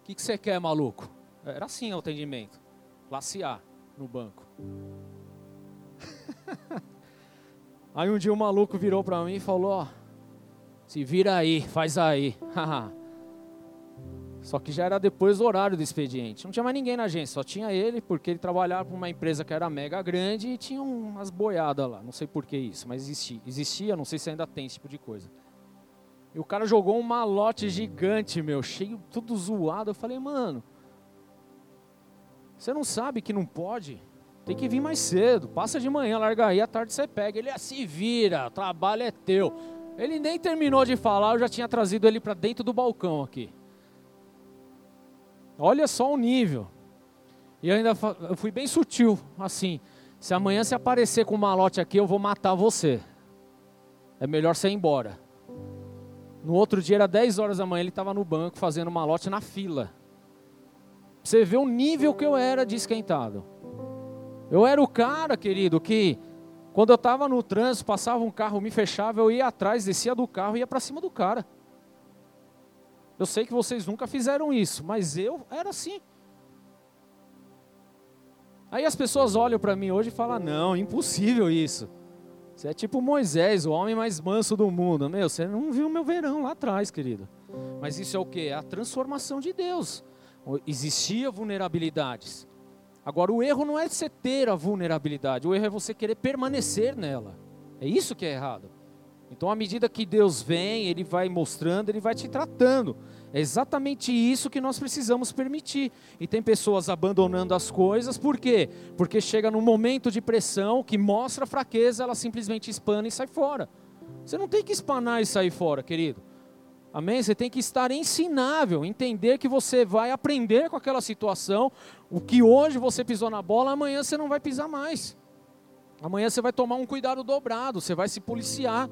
O que, que você quer, maluco? Era assim o atendimento. Classe A no banco. aí um dia o maluco virou para mim e falou: ó, se vira aí, faz aí. Só que já era depois do horário do expediente. Não tinha mais ninguém na agência, só tinha ele, porque ele trabalhava para uma empresa que era mega grande e tinha umas boiadas lá. Não sei por que isso, mas existia. Existia, não sei se ainda tem esse tipo de coisa. E o cara jogou um malote gigante, meu, cheio, tudo zoado. Eu falei, mano, você não sabe que não pode? Tem que vir mais cedo. Passa de manhã, larga aí, à tarde você pega. Ele é, se vira, o trabalho é teu. Ele nem terminou de falar, eu já tinha trazido ele para dentro do balcão aqui. Olha só o nível. E ainda eu fui bem sutil, assim. Se amanhã se aparecer com um malote aqui, eu vou matar você. É melhor você ir embora. No outro dia, era 10 horas da manhã, ele estava no banco fazendo malote na fila. Você vê o nível que eu era de esquentado. Eu era o cara, querido, que quando eu estava no trânsito, passava um carro, me fechava, eu ia atrás, descia do carro e ia para cima do cara. Eu sei que vocês nunca fizeram isso, mas eu era assim. Aí as pessoas olham para mim hoje e falam: não, impossível isso. Você é tipo Moisés, o homem mais manso do mundo. Meu, você não viu meu verão lá atrás, querido. Mas isso é o que? É a transformação de Deus existia vulnerabilidades. Agora, o erro não é você ter a vulnerabilidade, o erro é você querer permanecer nela. É isso que é errado. Então, à medida que Deus vem, Ele vai mostrando, Ele vai te tratando. É exatamente isso que nós precisamos permitir. E tem pessoas abandonando as coisas, por quê? Porque chega num momento de pressão que mostra fraqueza, ela simplesmente espana e sai fora. Você não tem que espanar e sair fora, querido. Amém? Você tem que estar ensinável, entender que você vai aprender com aquela situação. O que hoje você pisou na bola, amanhã você não vai pisar mais. Amanhã você vai tomar um cuidado dobrado, você vai se policiar.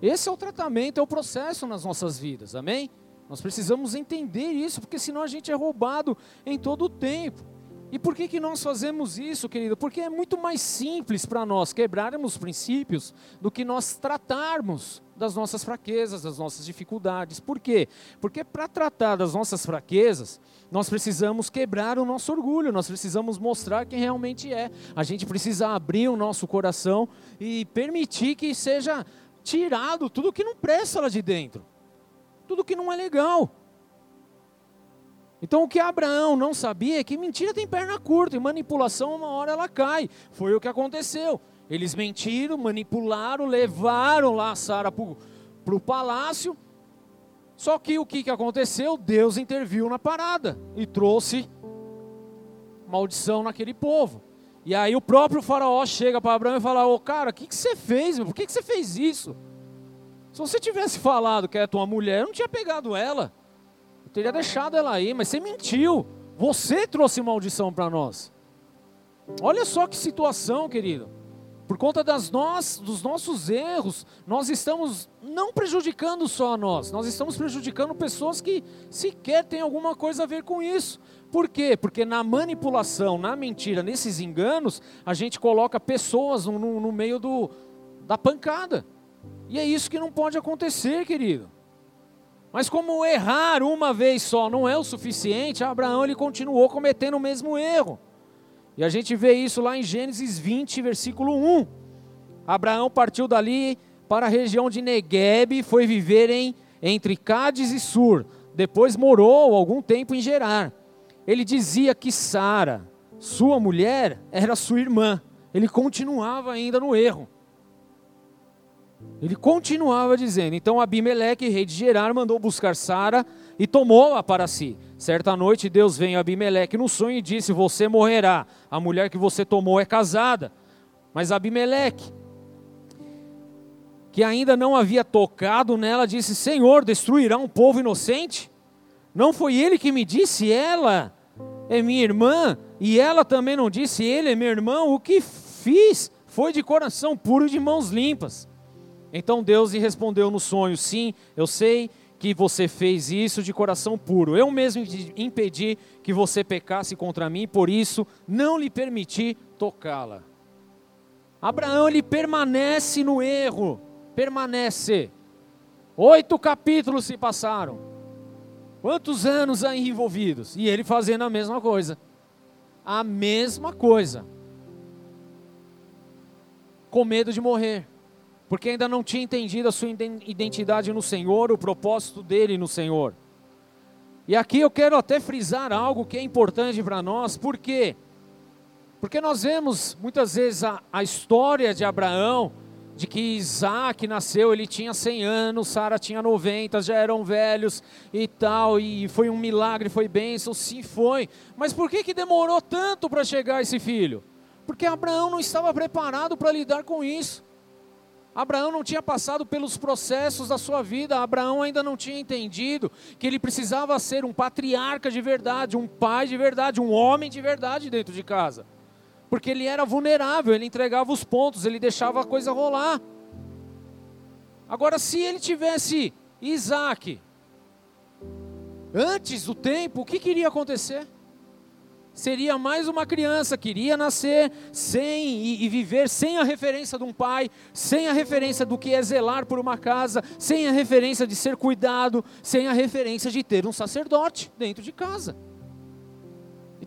Esse é o tratamento, é o processo nas nossas vidas, amém? Nós precisamos entender isso, porque senão a gente é roubado em todo o tempo. E por que, que nós fazemos isso, querido? Porque é muito mais simples para nós quebrarmos princípios do que nós tratarmos das nossas fraquezas, das nossas dificuldades. Por quê? Porque para tratar das nossas fraquezas, nós precisamos quebrar o nosso orgulho, nós precisamos mostrar quem realmente é. A gente precisa abrir o nosso coração e permitir que seja tirado tudo que não presta lá de dentro, tudo que não é legal. Então o que Abraão não sabia é que mentira tem perna curta e manipulação uma hora ela cai. Foi o que aconteceu. Eles mentiram, manipularam, levaram lá Sara para o palácio. Só que o que, que aconteceu? Deus interviu na parada e trouxe maldição naquele povo. E aí o próprio faraó chega para Abraão e fala: Ô cara, o que, que você fez? Por que, que você fez isso? Se você tivesse falado que é tua mulher, eu não tinha pegado ela. Eu teria deixado ela aí, mas você mentiu. Você trouxe maldição para nós. Olha só que situação, querido. Por conta das nós, dos nossos erros, nós estamos não prejudicando só a nós, nós estamos prejudicando pessoas que sequer têm alguma coisa a ver com isso. Por quê? Porque na manipulação, na mentira, nesses enganos, a gente coloca pessoas no, no, no meio do, da pancada. E é isso que não pode acontecer, querido. Mas como errar uma vez só não é o suficiente, Abraão ele continuou cometendo o mesmo erro. E a gente vê isso lá em Gênesis 20, versículo 1. Abraão partiu dali para a região de Negueb, foi viver em entre Cádiz e Sur. Depois morou algum tempo em Gerar. Ele dizia que Sara, sua mulher, era sua irmã. Ele continuava ainda no erro. Ele continuava dizendo. Então Abimeleque, rei de Gerar, mandou buscar Sara e tomou-a para si. Certa noite Deus veio a Abimeleque no sonho e disse: Você morrerá. A mulher que você tomou é casada. Mas Abimeleque que ainda não havia tocado nela, disse: Senhor, destruirá um povo inocente? Não foi ele que me disse, ela é minha irmã, e ela também não disse, ele é meu irmão? O que fiz foi de coração puro e de mãos limpas. Então Deus lhe respondeu no sonho: Sim, eu sei que você fez isso de coração puro. Eu mesmo impedi que você pecasse contra mim, por isso não lhe permiti tocá-la. Abraão ele permanece no erro, permanece. Oito capítulos se passaram. Quantos anos aí envolvidos? E ele fazendo a mesma coisa. A mesma coisa. Com medo de morrer porque ainda não tinha entendido a sua identidade no Senhor, o propósito dele no Senhor. E aqui eu quero até frisar algo que é importante para nós, por quê? Porque nós vemos muitas vezes a, a história de Abraão, de que Isaac nasceu, ele tinha 100 anos, Sara tinha 90, já eram velhos e tal, e foi um milagre, foi bênção, sim foi. Mas por que, que demorou tanto para chegar esse filho? Porque Abraão não estava preparado para lidar com isso. Abraão não tinha passado pelos processos da sua vida, Abraão ainda não tinha entendido que ele precisava ser um patriarca de verdade, um pai de verdade, um homem de verdade dentro de casa. Porque ele era vulnerável, ele entregava os pontos, ele deixava a coisa rolar. Agora, se ele tivesse Isaac antes do tempo, o que queria acontecer? Seria mais uma criança que iria nascer sem e, e, viver sem a referência de um pai, sem a referência do que é zelar por uma casa, sem a referência de ser cuidado, sem a referência de ter um sacerdote dentro de casa.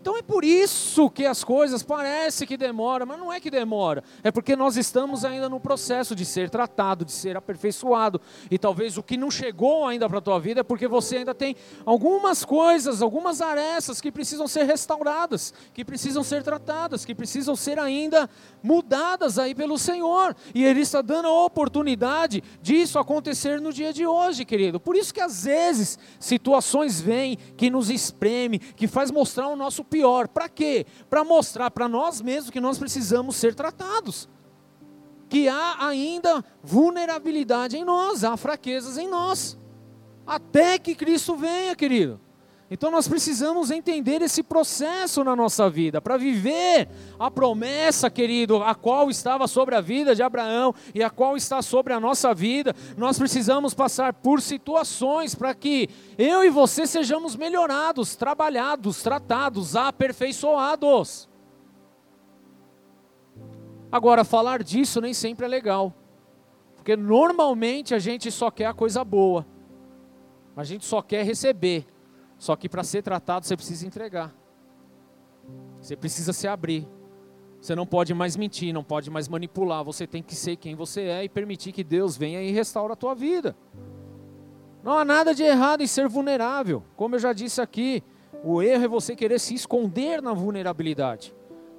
Então é por isso que as coisas parecem que demoram, mas não é que demora, é porque nós estamos ainda no processo de ser tratado, de ser aperfeiçoado. E talvez o que não chegou ainda para a tua vida é porque você ainda tem algumas coisas, algumas arestas que precisam ser restauradas, que precisam ser tratadas, que precisam ser ainda mudadas aí pelo Senhor. E Ele está dando a oportunidade disso acontecer no dia de hoje, querido. Por isso que às vezes situações vêm que nos espreme, que faz mostrar o nosso pior. Para quê? Para mostrar para nós mesmos que nós precisamos ser tratados. Que há ainda vulnerabilidade em nós, há fraquezas em nós. Até que Cristo venha, querido. Então nós precisamos entender esse processo na nossa vida, para viver a promessa, querido, a qual estava sobre a vida de Abraão e a qual está sobre a nossa vida. Nós precisamos passar por situações para que eu e você sejamos melhorados, trabalhados, tratados, aperfeiçoados. Agora, falar disso nem sempre é legal, porque normalmente a gente só quer a coisa boa, a gente só quer receber. Só que para ser tratado você precisa entregar. Você precisa se abrir. Você não pode mais mentir, não pode mais manipular. Você tem que ser quem você é e permitir que Deus venha e restaure a tua vida. Não há nada de errado em ser vulnerável. Como eu já disse aqui, o erro é você querer se esconder na vulnerabilidade.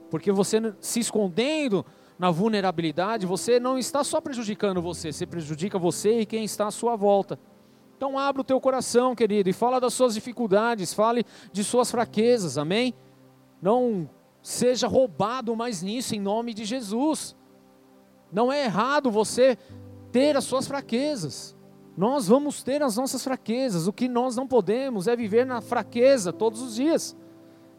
Porque você se escondendo na vulnerabilidade, você não está só prejudicando você, você prejudica você e quem está à sua volta. Então abra o teu coração, querido, e fala das suas dificuldades, fale de suas fraquezas, amém? Não seja roubado mais nisso em nome de Jesus. Não é errado você ter as suas fraquezas. Nós vamos ter as nossas fraquezas. O que nós não podemos é viver na fraqueza todos os dias.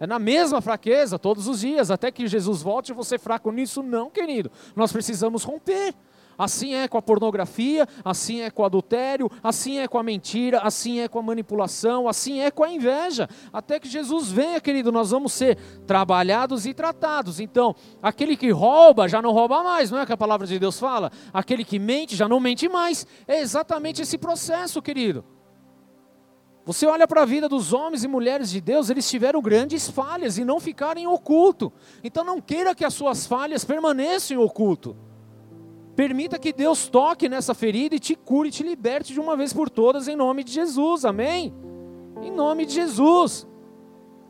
É na mesma fraqueza todos os dias, até que Jesus volte e você fraco nisso, não, querido. Nós precisamos romper. Assim é com a pornografia, assim é com o adultério, assim é com a mentira, assim é com a manipulação, assim é com a inveja. Até que Jesus venha, querido, nós vamos ser trabalhados e tratados. Então, aquele que rouba já não rouba mais, não é que a palavra de Deus fala? Aquele que mente já não mente mais. É exatamente esse processo, querido. Você olha para a vida dos homens e mulheres de Deus, eles tiveram grandes falhas e não ficaram em oculto. Então não queira que as suas falhas permaneçam em oculto. Permita que Deus toque nessa ferida e te cure e te liberte de uma vez por todas, em nome de Jesus, amém? Em nome de Jesus.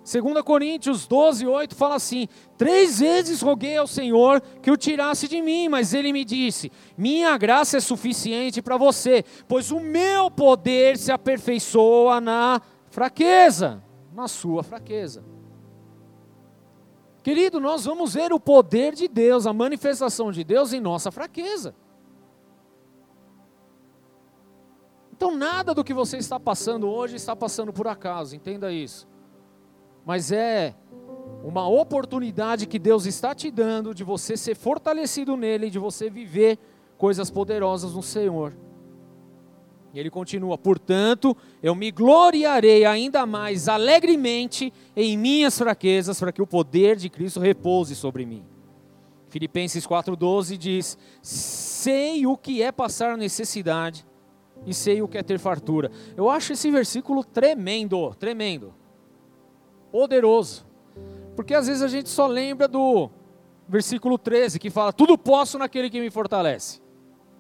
2 Coríntios 12, 8 fala assim: Três vezes roguei ao Senhor que o tirasse de mim, mas ele me disse: Minha graça é suficiente para você, pois o meu poder se aperfeiçoa na fraqueza, na sua fraqueza. Querido, nós vamos ver o poder de Deus, a manifestação de Deus em nossa fraqueza. Então, nada do que você está passando hoje está passando por acaso, entenda isso. Mas é uma oportunidade que Deus está te dando de você ser fortalecido nele, de você viver coisas poderosas no Senhor. E ele continua: Portanto, eu me gloriarei ainda mais alegremente em minhas fraquezas, para que o poder de Cristo repouse sobre mim. Filipenses 4,12 diz: Sei o que é passar necessidade e sei o que é ter fartura. Eu acho esse versículo tremendo, tremendo, poderoso. Porque às vezes a gente só lembra do versículo 13, que fala: Tudo posso naquele que me fortalece.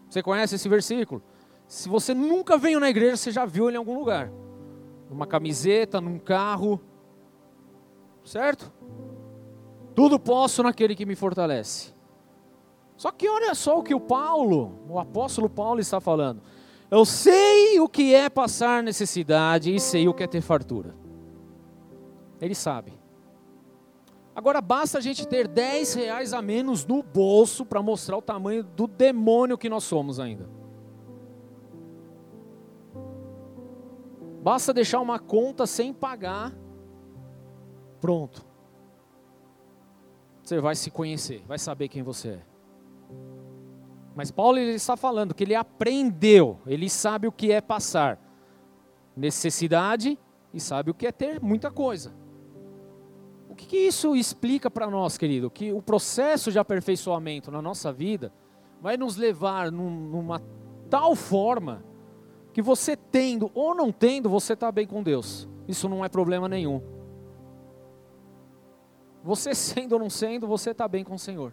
Você conhece esse versículo? Se você nunca veio na igreja, você já viu ele em algum lugar. Numa camiseta, num carro. Certo? Tudo posso naquele que me fortalece. Só que olha só o que o Paulo, o apóstolo Paulo está falando. Eu sei o que é passar necessidade e sei o que é ter fartura. Ele sabe. Agora basta a gente ter 10 reais a menos no bolso para mostrar o tamanho do demônio que nós somos ainda. Basta deixar uma conta sem pagar. Pronto. Você vai se conhecer, vai saber quem você é. Mas Paulo ele está falando que ele aprendeu, ele sabe o que é passar necessidade e sabe o que é ter muita coisa. O que, que isso explica para nós, querido? Que o processo de aperfeiçoamento na nossa vida vai nos levar num, numa tal forma que você tendo ou não tendo, você está bem com Deus. Isso não é problema nenhum. Você sendo ou não sendo, você está bem com o Senhor.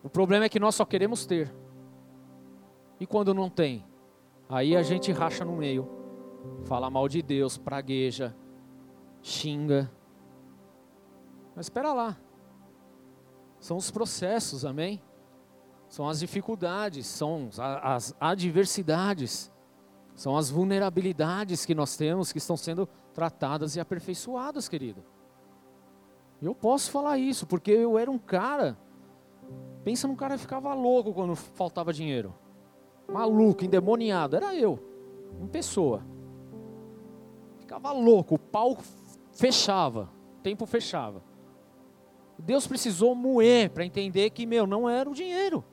O problema é que nós só queremos ter. E quando não tem, aí a gente racha no meio, fala mal de Deus, pragueja, xinga. Mas espera lá. São os processos, amém? São as dificuldades, são as adversidades, são as vulnerabilidades que nós temos que estão sendo tratadas e aperfeiçoadas, querido. Eu posso falar isso, porque eu era um cara Pensa num cara que ficava louco quando faltava dinheiro. Maluco, endemoniado. Era eu, em pessoa. Ficava louco, o pau fechava, o tempo fechava. Deus precisou moer para entender que, meu, não era o dinheiro.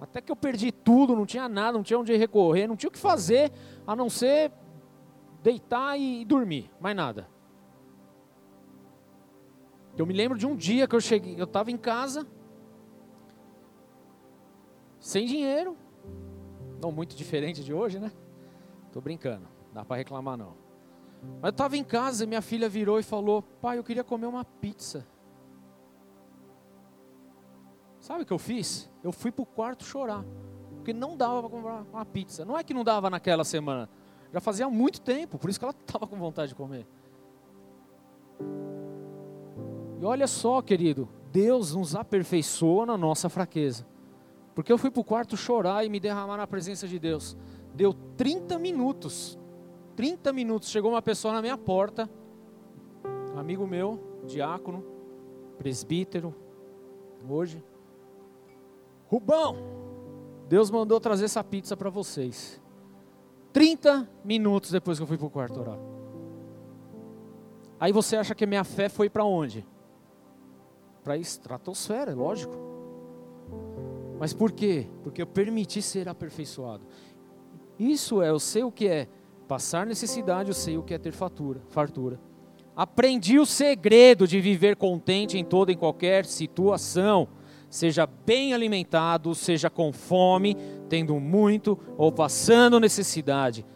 Até que eu perdi tudo, não tinha nada, não tinha onde recorrer, não tinha o que fazer, a não ser deitar e dormir, mais nada. Eu me lembro de um dia que eu cheguei, eu estava em casa, sem dinheiro. Não muito diferente de hoje, né? Tô brincando, dá para reclamar não. Mas eu estava em casa e minha filha virou e falou: Pai, eu queria comer uma pizza. Sabe o que eu fiz? Eu fui para o quarto chorar. Porque não dava para comprar uma pizza. Não é que não dava naquela semana. Já fazia muito tempo, por isso que ela estava com vontade de comer. E olha só, querido, Deus nos aperfeiçoa na nossa fraqueza. Porque eu fui para o quarto chorar e me derramar na presença de Deus. Deu 30 minutos. 30 minutos. Chegou uma pessoa na minha porta. Amigo meu, diácono, presbítero, hoje. Rubão, Deus mandou trazer essa pizza para vocês. 30 minutos depois que eu fui para o quarto orar. Aí você acha que minha fé foi para onde? Para a estratosfera, lógico. Mas por quê? Porque eu permiti ser aperfeiçoado. Isso é, eu sei o que é passar necessidade, eu sei o que é ter fatura, fartura. Aprendi o segredo de viver contente em toda e qualquer situação. Seja bem alimentado, seja com fome, tendo muito ou passando necessidade.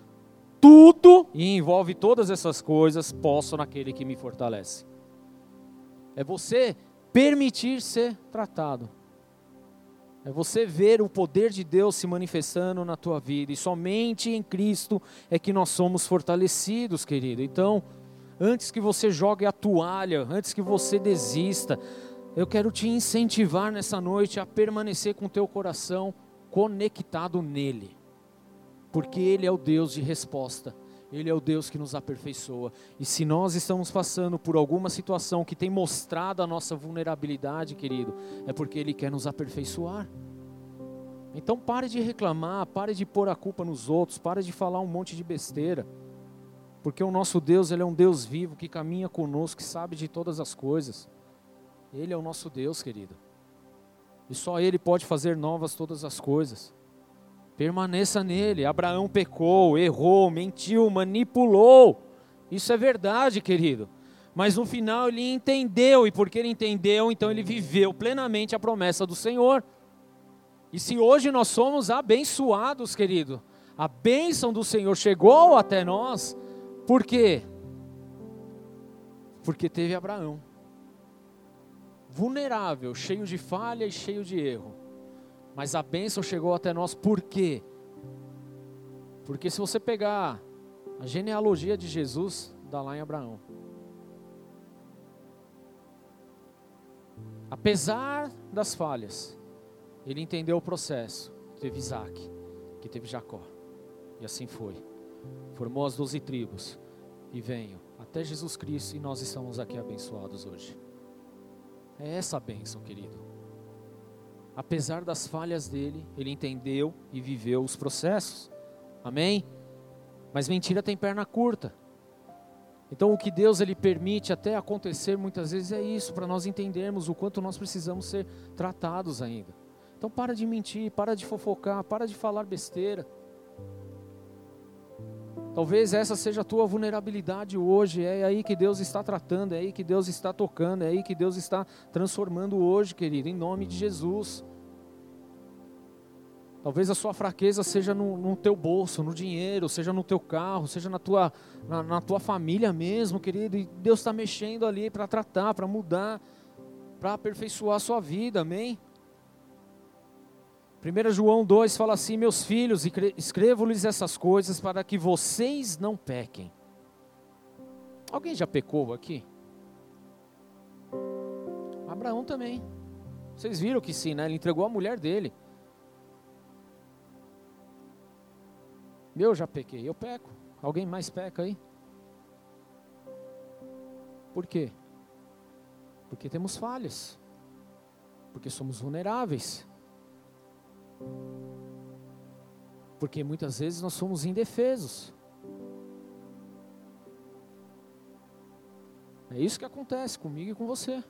Tudo, e envolve todas essas coisas, posso naquele que me fortalece. É você permitir ser tratado. É você ver o poder de Deus se manifestando na tua vida. E somente em Cristo é que nós somos fortalecidos, querido. Então, antes que você jogue a toalha, antes que você desista, eu quero te incentivar nessa noite a permanecer com teu coração conectado nele. Porque Ele é o Deus de resposta. Ele é o Deus que nos aperfeiçoa. E se nós estamos passando por alguma situação que tem mostrado a nossa vulnerabilidade, querido, é porque Ele quer nos aperfeiçoar. Então pare de reclamar, pare de pôr a culpa nos outros, pare de falar um monte de besteira. Porque o nosso Deus, ele é um Deus vivo que caminha conosco, que sabe de todas as coisas. Ele é o nosso Deus, querido. E só ele pode fazer novas todas as coisas. Permaneça nele. Abraão pecou, errou, mentiu, manipulou. Isso é verdade, querido. Mas no final ele entendeu, e porque ele entendeu, então ele viveu plenamente a promessa do Senhor. E se hoje nós somos abençoados, querido, a bênção do Senhor chegou até nós, por quê? Porque teve Abraão, vulnerável, cheio de falha e cheio de erro, mas a bênção chegou até nós por quê? Porque se você pegar a genealogia de Jesus, dá lá em Abraão. Apesar das falhas, ele entendeu o processo. Teve Isaac, que teve Jacó. E assim foi. Formou as doze tribos. E veio até Jesus Cristo e nós estamos aqui abençoados hoje. É essa a bênção, querido. Apesar das falhas dele, ele entendeu e viveu os processos. Amém? Mas mentira tem perna curta. Então o que Deus ele permite até acontecer muitas vezes é isso, para nós entendermos o quanto nós precisamos ser tratados ainda. Então para de mentir, para de fofocar, para de falar besteira. Talvez essa seja a tua vulnerabilidade hoje, é aí que Deus está tratando, é aí que Deus está tocando, é aí que Deus está transformando hoje, querido, em nome de Jesus. Talvez a sua fraqueza seja no, no, teu bolso, no dinheiro, seja no teu carro, seja na tua, na, na tua família mesmo, querido. E Deus está mexendo ali para tratar, para mudar, para aperfeiçoar a sua vida, amém? 1 João 2 fala assim: Meus filhos, escrevo-lhes essas coisas para que vocês não pequem. Alguém já pecou aqui? Abraão também. Vocês viram que sim, né? Ele entregou a mulher dele. Eu já pequei, eu peco. Alguém mais peca aí? Por quê? Porque temos falhas. Porque somos vulneráveis. Porque muitas vezes nós somos indefesos. É isso que acontece comigo e com você.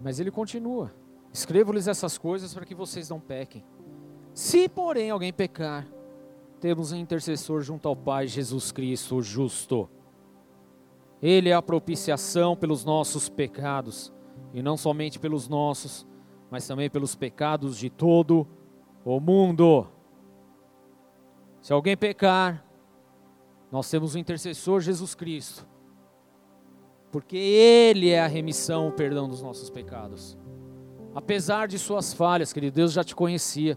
Mas ele continua. Escrevo-lhes essas coisas para que vocês não pequem. Se, porém, alguém pecar, temos um intercessor junto ao Pai, Jesus Cristo, o justo. Ele é a propiciação pelos nossos pecados, e não somente pelos nossos, mas também pelos pecados de todo o mundo. Se alguém pecar, nós temos um intercessor, Jesus Cristo, porque Ele é a remissão, o perdão dos nossos pecados. Apesar de suas falhas, querido, Deus já te conhecia.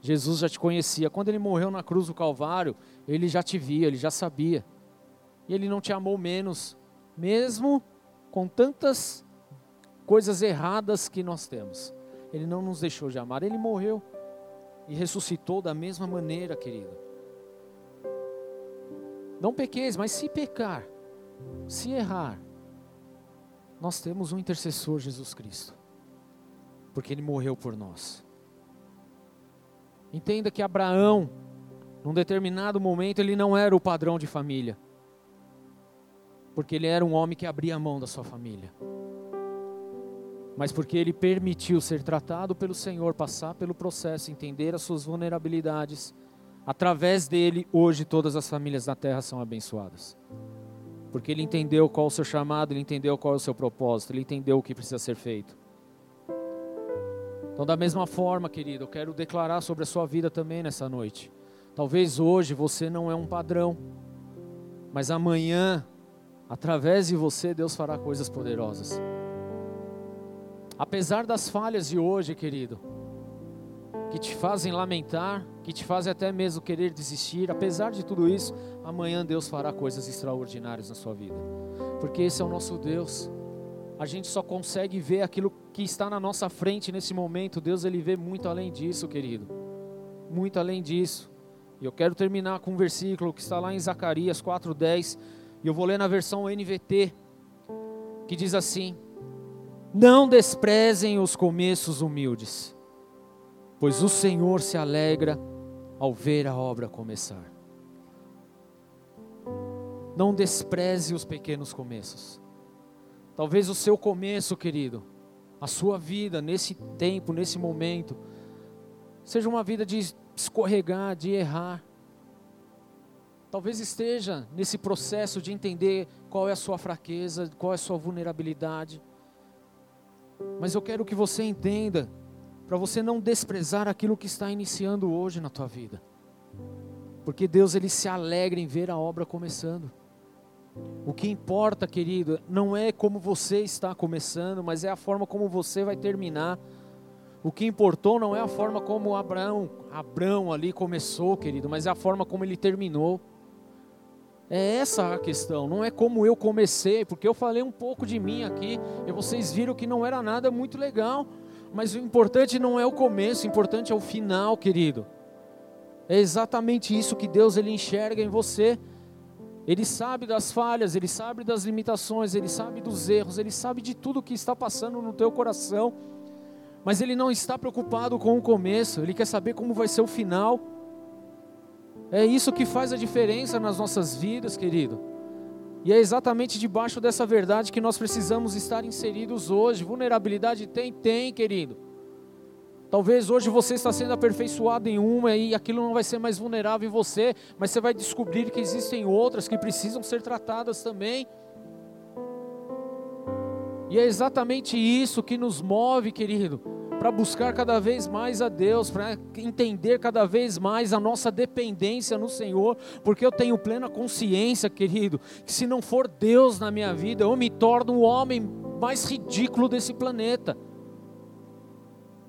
Jesus já te conhecia. Quando ele morreu na cruz do Calvário, ele já te via, ele já sabia. E ele não te amou menos, mesmo com tantas coisas erradas que nós temos. Ele não nos deixou de amar, ele morreu e ressuscitou da mesma maneira, querido. Não pequeis, mas se pecar, se errar, nós temos um intercessor, Jesus Cristo porque ele morreu por nós. Entenda que Abraão, num determinado momento, ele não era o padrão de família, porque ele era um homem que abria a mão da sua família, mas porque ele permitiu ser tratado pelo Senhor, passar pelo processo, entender as suas vulnerabilidades. Através dele, hoje todas as famílias na terra são abençoadas. Porque ele entendeu qual o seu chamado, ele entendeu qual é o seu propósito, ele entendeu o que precisa ser feito. Então, da mesma forma, querido, eu quero declarar sobre a sua vida também nessa noite. Talvez hoje você não é um padrão, mas amanhã, através de você, Deus fará coisas poderosas. Apesar das falhas de hoje, querido, que te fazem lamentar, que te fazem até mesmo querer desistir, apesar de tudo isso, amanhã Deus fará coisas extraordinárias na sua vida, porque esse é o nosso Deus a gente só consegue ver aquilo que está na nossa frente nesse momento. Deus ele vê muito além disso, querido. Muito além disso. E eu quero terminar com um versículo que está lá em Zacarias 4:10, e eu vou ler na versão NVT, que diz assim: Não desprezem os começos humildes, pois o Senhor se alegra ao ver a obra começar. Não despreze os pequenos começos. Talvez o seu começo, querido, a sua vida nesse tempo, nesse momento, seja uma vida de escorregar, de errar. Talvez esteja nesse processo de entender qual é a sua fraqueza, qual é a sua vulnerabilidade. Mas eu quero que você entenda, para você não desprezar aquilo que está iniciando hoje na tua vida. Porque Deus ele se alegra em ver a obra começando. O que importa, querido, não é como você está começando, mas é a forma como você vai terminar. O que importou não é a forma como Abraão, Abraão ali começou, querido, mas é a forma como ele terminou. É essa a questão, não é como eu comecei, porque eu falei um pouco de mim aqui, e vocês viram que não era nada muito legal, mas o importante não é o começo, o importante é o final, querido. É exatamente isso que Deus ele enxerga em você. Ele sabe das falhas, ele sabe das limitações, ele sabe dos erros, ele sabe de tudo que está passando no teu coração. Mas ele não está preocupado com o começo, ele quer saber como vai ser o final. É isso que faz a diferença nas nossas vidas, querido. E é exatamente debaixo dessa verdade que nós precisamos estar inseridos hoje. Vulnerabilidade tem? Tem, querido. Talvez hoje você está sendo aperfeiçoado em uma e aquilo não vai ser mais vulnerável em você, mas você vai descobrir que existem outras que precisam ser tratadas também. E é exatamente isso que nos move, querido para buscar cada vez mais a Deus, para entender cada vez mais a nossa dependência no Senhor, porque eu tenho plena consciência, querido, que se não for Deus na minha vida, eu me torno o homem mais ridículo desse planeta.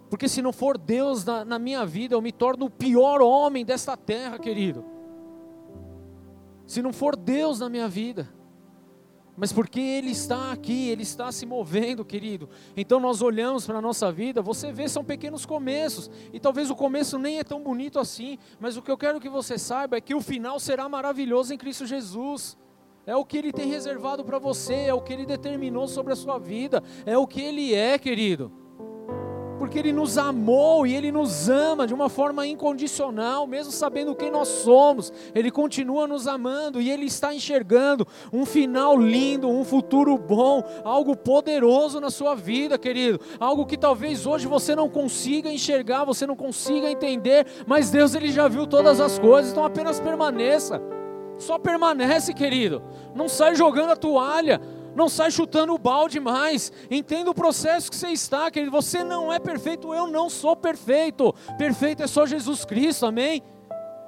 Porque se não for Deus na, na minha vida, eu me torno o pior homem desta terra, querido. Se não for Deus na minha vida mas porque Ele está aqui, Ele está se movendo, querido. Então nós olhamos para a nossa vida, você vê, são pequenos começos, e talvez o começo nem é tão bonito assim, mas o que eu quero que você saiba é que o final será maravilhoso em Cristo Jesus. É o que Ele tem reservado para você, é o que Ele determinou sobre a sua vida, é o que Ele é, querido porque Ele nos amou e Ele nos ama de uma forma incondicional, mesmo sabendo quem nós somos, Ele continua nos amando e Ele está enxergando um final lindo, um futuro bom, algo poderoso na sua vida, querido, algo que talvez hoje você não consiga enxergar, você não consiga entender, mas Deus Ele já viu todas as coisas, então apenas permaneça. Só permanece, querido. Não sai jogando a toalha. Não sai chutando o balde mais. Entenda o processo que você está, querido. Você não é perfeito, eu não sou perfeito. Perfeito é só Jesus Cristo, amém?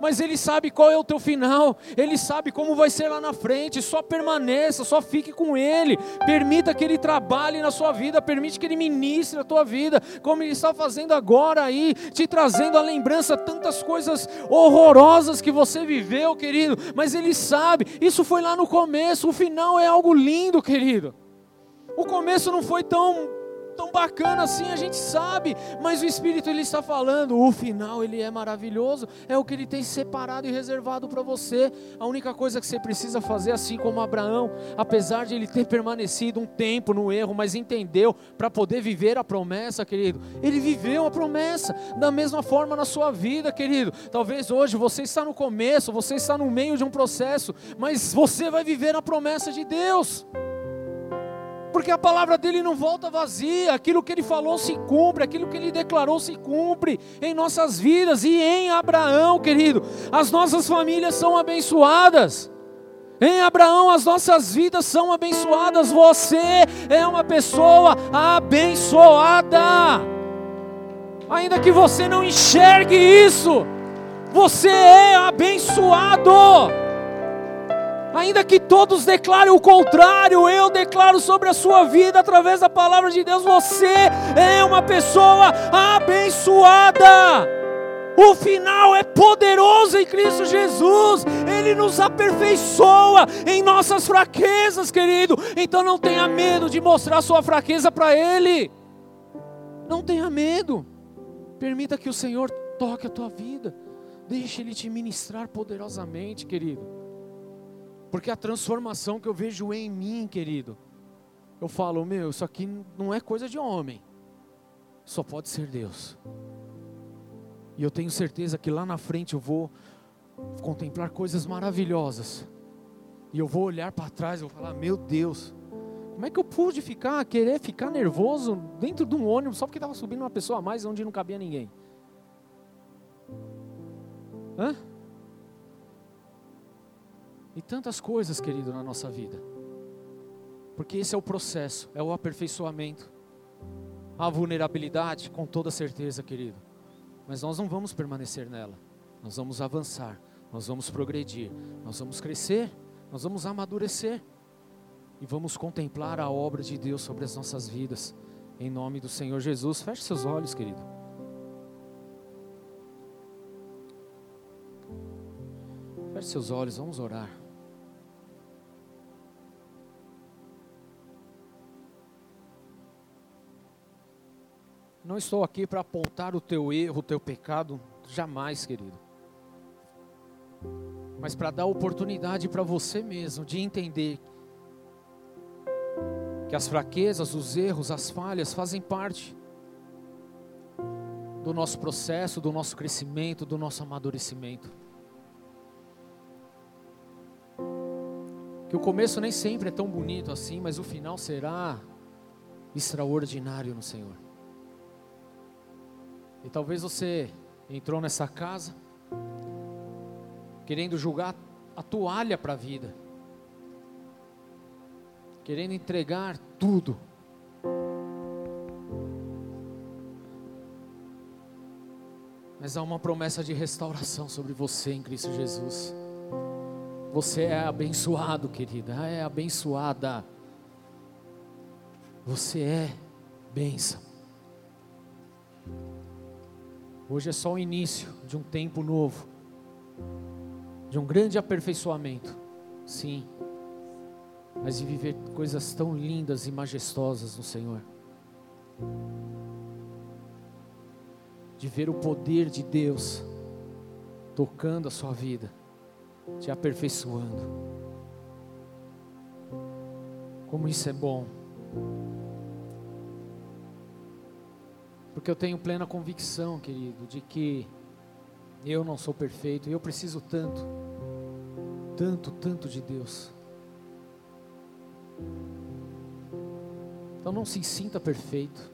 Mas Ele sabe qual é o teu final, Ele sabe como vai ser lá na frente. Só permaneça, só fique com Ele. Permita que Ele trabalhe na sua vida, permite que Ele ministre a tua vida, como Ele está fazendo agora aí, te trazendo a lembrança tantas coisas horrorosas que você viveu, querido. Mas Ele sabe, isso foi lá no começo, o final é algo lindo, querido. O começo não foi tão tão bacana assim, a gente sabe, mas o Espírito ele está falando, o final ele é maravilhoso, é o que ele tem separado e reservado para você. A única coisa que você precisa fazer, assim como Abraão, apesar de ele ter permanecido um tempo no erro, mas entendeu para poder viver a promessa, querido. Ele viveu a promessa da mesma forma na sua vida, querido. Talvez hoje você está no começo, você está no meio de um processo, mas você vai viver a promessa de Deus porque a palavra dele não volta vazia, aquilo que ele falou se cumpre, aquilo que ele declarou se cumpre em nossas vidas e em Abraão, querido, as nossas famílias são abençoadas. Em Abraão as nossas vidas são abençoadas. Você é uma pessoa abençoada. Ainda que você não enxergue isso, você é abençoado. Ainda que todos declarem o contrário, eu declaro sobre a sua vida através da palavra de Deus: você é uma pessoa abençoada. O final é poderoso em Cristo Jesus, Ele nos aperfeiçoa em nossas fraquezas, querido. Então não tenha medo de mostrar sua fraqueza para Ele. Não tenha medo. Permita que o Senhor toque a tua vida. Deixe Ele te ministrar poderosamente, querido. Porque a transformação que eu vejo em mim, querido, eu falo, meu, isso aqui não é coisa de homem, só pode ser Deus. E eu tenho certeza que lá na frente eu vou contemplar coisas maravilhosas. E eu vou olhar para trás e vou falar: Meu Deus, como é que eu pude ficar, querer ficar nervoso dentro de um ônibus só porque estava subindo uma pessoa a mais onde não cabia ninguém? Hã? E tantas coisas, querido, na nossa vida. Porque esse é o processo, é o aperfeiçoamento. A vulnerabilidade, com toda certeza, querido. Mas nós não vamos permanecer nela. Nós vamos avançar, nós vamos progredir, nós vamos crescer, nós vamos amadurecer e vamos contemplar a obra de Deus sobre as nossas vidas. Em nome do Senhor Jesus, feche seus olhos, querido. Feche seus olhos, vamos orar. Não estou aqui para apontar o teu erro, o teu pecado, jamais, querido. Mas para dar oportunidade para você mesmo de entender que as fraquezas, os erros, as falhas fazem parte do nosso processo, do nosso crescimento, do nosso amadurecimento. Que o começo nem sempre é tão bonito assim, mas o final será extraordinário no Senhor. E talvez você entrou nessa casa querendo julgar a toalha para a vida, querendo entregar tudo. Mas há uma promessa de restauração sobre você em Cristo Jesus. Você é abençoado, querida, é abençoada. Você é bênção. Hoje é só o início de um tempo novo, de um grande aperfeiçoamento, sim, mas de viver coisas tão lindas e majestosas no Senhor, de ver o poder de Deus tocando a sua vida, te aperfeiçoando. Como isso é bom. Porque eu tenho plena convicção, querido, de que eu não sou perfeito e eu preciso tanto, tanto, tanto de Deus. Então não se sinta perfeito.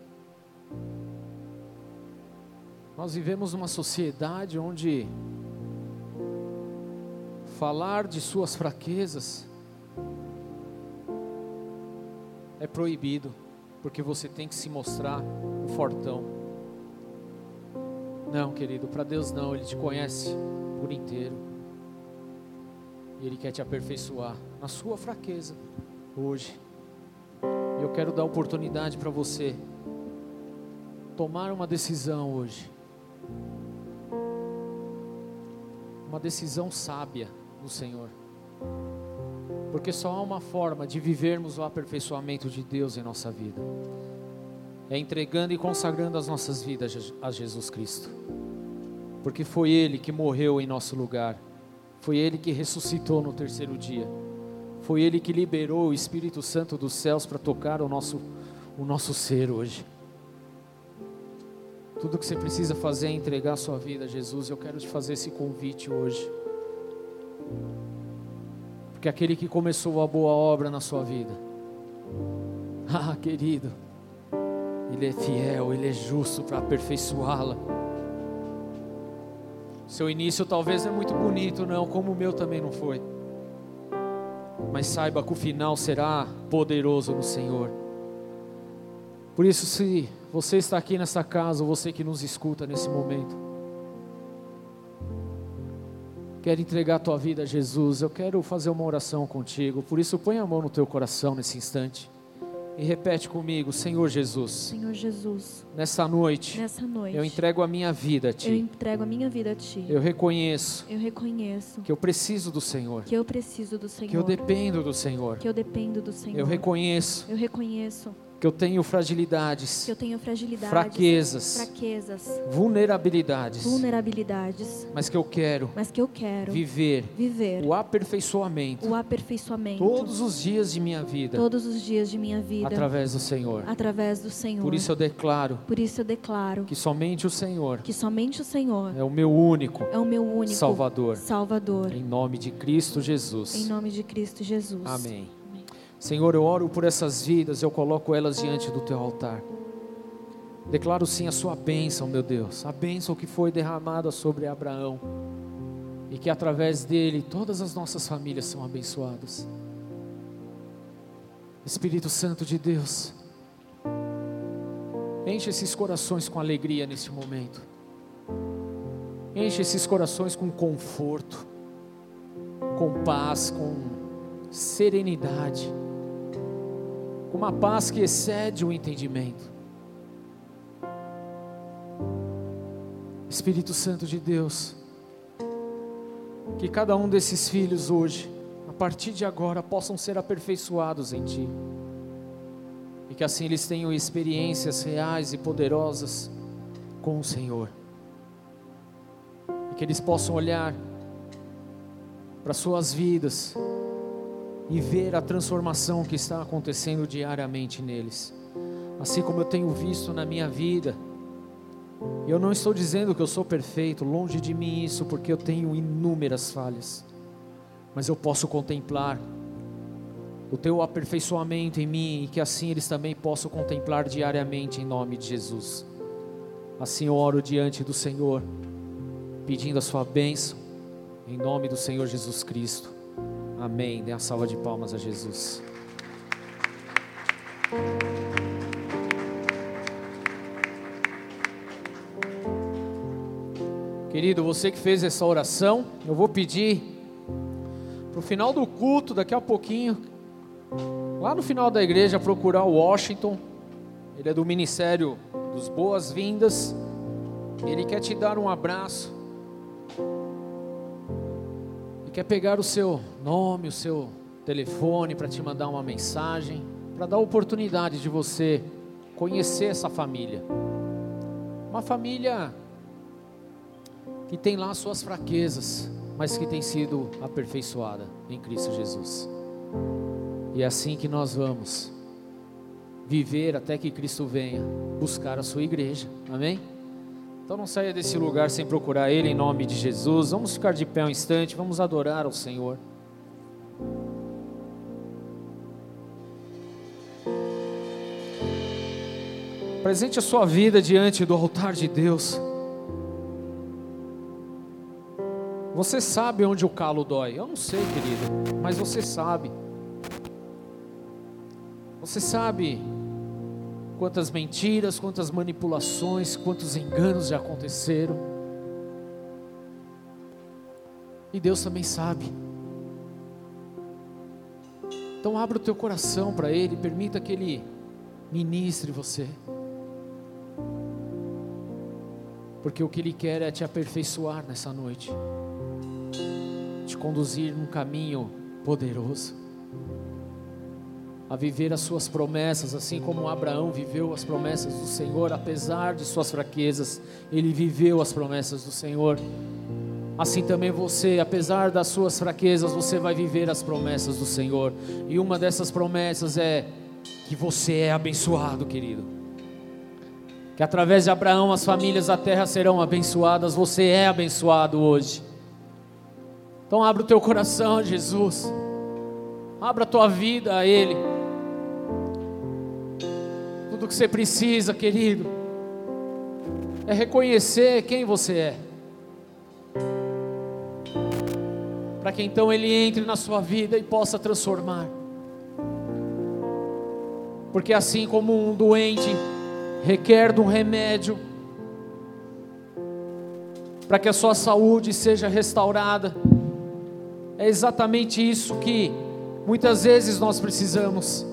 Nós vivemos numa sociedade onde falar de suas fraquezas é proibido porque você tem que se mostrar um fortão. Não, querido, para Deus não, Ele te conhece por inteiro. E Ele quer te aperfeiçoar na sua fraqueza hoje. E eu quero dar oportunidade para você tomar uma decisão hoje. Uma decisão sábia no Senhor. Porque só há uma forma de vivermos o aperfeiçoamento de Deus em nossa vida. É entregando e consagrando as nossas vidas a Jesus Cristo. Porque foi Ele que morreu em nosso lugar. Foi Ele que ressuscitou no terceiro dia. Foi Ele que liberou o Espírito Santo dos céus para tocar o nosso, o nosso ser hoje. Tudo que você precisa fazer é entregar a sua vida a Jesus. Eu quero te fazer esse convite hoje. Porque aquele que começou a boa obra na sua vida, ah, querido, Ele é fiel, Ele é justo para aperfeiçoá-la. Seu início talvez é muito bonito, não, como o meu também não foi. Mas saiba que o final será poderoso no Senhor. Por isso, se você está aqui nessa casa, ou você que nos escuta nesse momento, quer entregar a tua vida a Jesus, eu quero fazer uma oração contigo. Por isso, põe a mão no teu coração nesse instante. E repete comigo, Senhor Jesus. Senhor Jesus. Nessa noite. Nessa noite. Eu entrego a minha vida a ti. Eu entrego a minha vida a ti. Eu reconheço. Eu reconheço. Que eu preciso do Senhor. Que eu preciso do Senhor. Que eu dependo do Senhor. Que eu dependo do Senhor. Eu reconheço. Eu reconheço que eu tenho fragilidades, eu tenho fragilidades, fraquezas, fraquezas, vulnerabilidades, vulnerabilidades, mas que eu quero mas que eu quero viver viver o aperfeiçoamento o aperfeiçoamento todos os dias de minha vida todos os dias de minha vida através do Senhor. através do Senhor. Por isso eu declaro Por isso eu declaro que somente o Senhor que somente o Senhor é o meu único é o meu único Salvador. Salvador. Em nome de Cristo Em Jesus. nome de Cristo Jesus. Amém. Senhor, eu oro por essas vidas, eu coloco elas diante do teu altar. Declaro sim a sua bênção, meu Deus, a bênção que foi derramada sobre Abraão e que através dele todas as nossas famílias são abençoadas. Espírito Santo de Deus, enche esses corações com alegria neste momento, enche esses corações com conforto, com paz, com serenidade com uma paz que excede o entendimento. Espírito Santo de Deus, que cada um desses filhos hoje, a partir de agora, possam ser aperfeiçoados em Ti, e que assim eles tenham experiências reais e poderosas com o Senhor, e que eles possam olhar para suas vidas e ver a transformação que está acontecendo diariamente neles. Assim como eu tenho visto na minha vida. Eu não estou dizendo que eu sou perfeito, longe de mim isso, porque eu tenho inúmeras falhas. Mas eu posso contemplar o teu aperfeiçoamento em mim e que assim eles também possam contemplar diariamente em nome de Jesus. Assim eu oro diante do Senhor, pedindo a sua bênção, em nome do Senhor Jesus Cristo. Amém. Dê uma salva de palmas a Jesus. Querido, você que fez essa oração, eu vou pedir para o final do culto, daqui a pouquinho, lá no final da igreja, procurar o Washington. Ele é do Ministério dos Boas-Vindas. Ele quer te dar um abraço. Quer pegar o seu nome, o seu telefone para te mandar uma mensagem, para dar a oportunidade de você conhecer essa família. Uma família que tem lá suas fraquezas, mas que tem sido aperfeiçoada em Cristo Jesus. E é assim que nós vamos viver até que Cristo venha buscar a sua igreja. Amém? Então não saia desse lugar sem procurar Ele em nome de Jesus. Vamos ficar de pé um instante, vamos adorar ao Senhor. Presente a sua vida diante do altar de Deus. Você sabe onde o calo dói? Eu não sei, querido, mas você sabe. Você sabe quantas mentiras, quantas manipulações, quantos enganos já aconteceram. E Deus também sabe. Então abra o teu coração para Ele, permita que Ele ministre você. Porque o que Ele quer é te aperfeiçoar nessa noite, te conduzir num caminho poderoso, a viver as Suas promessas, assim como Abraão viveu as promessas do Senhor, apesar de suas fraquezas, ele viveu as promessas do Senhor. Assim também você, apesar das suas fraquezas, você vai viver as promessas do Senhor. E uma dessas promessas é que você é abençoado, querido. Que através de Abraão as famílias da terra serão abençoadas. Você é abençoado hoje. Então abra o teu coração Jesus. Abra a tua vida a Ele. Que você precisa, querido, é reconhecer quem você é. Para que então Ele entre na sua vida e possa transformar. Porque assim como um doente requer de um remédio para que a sua saúde seja restaurada, é exatamente isso que muitas vezes nós precisamos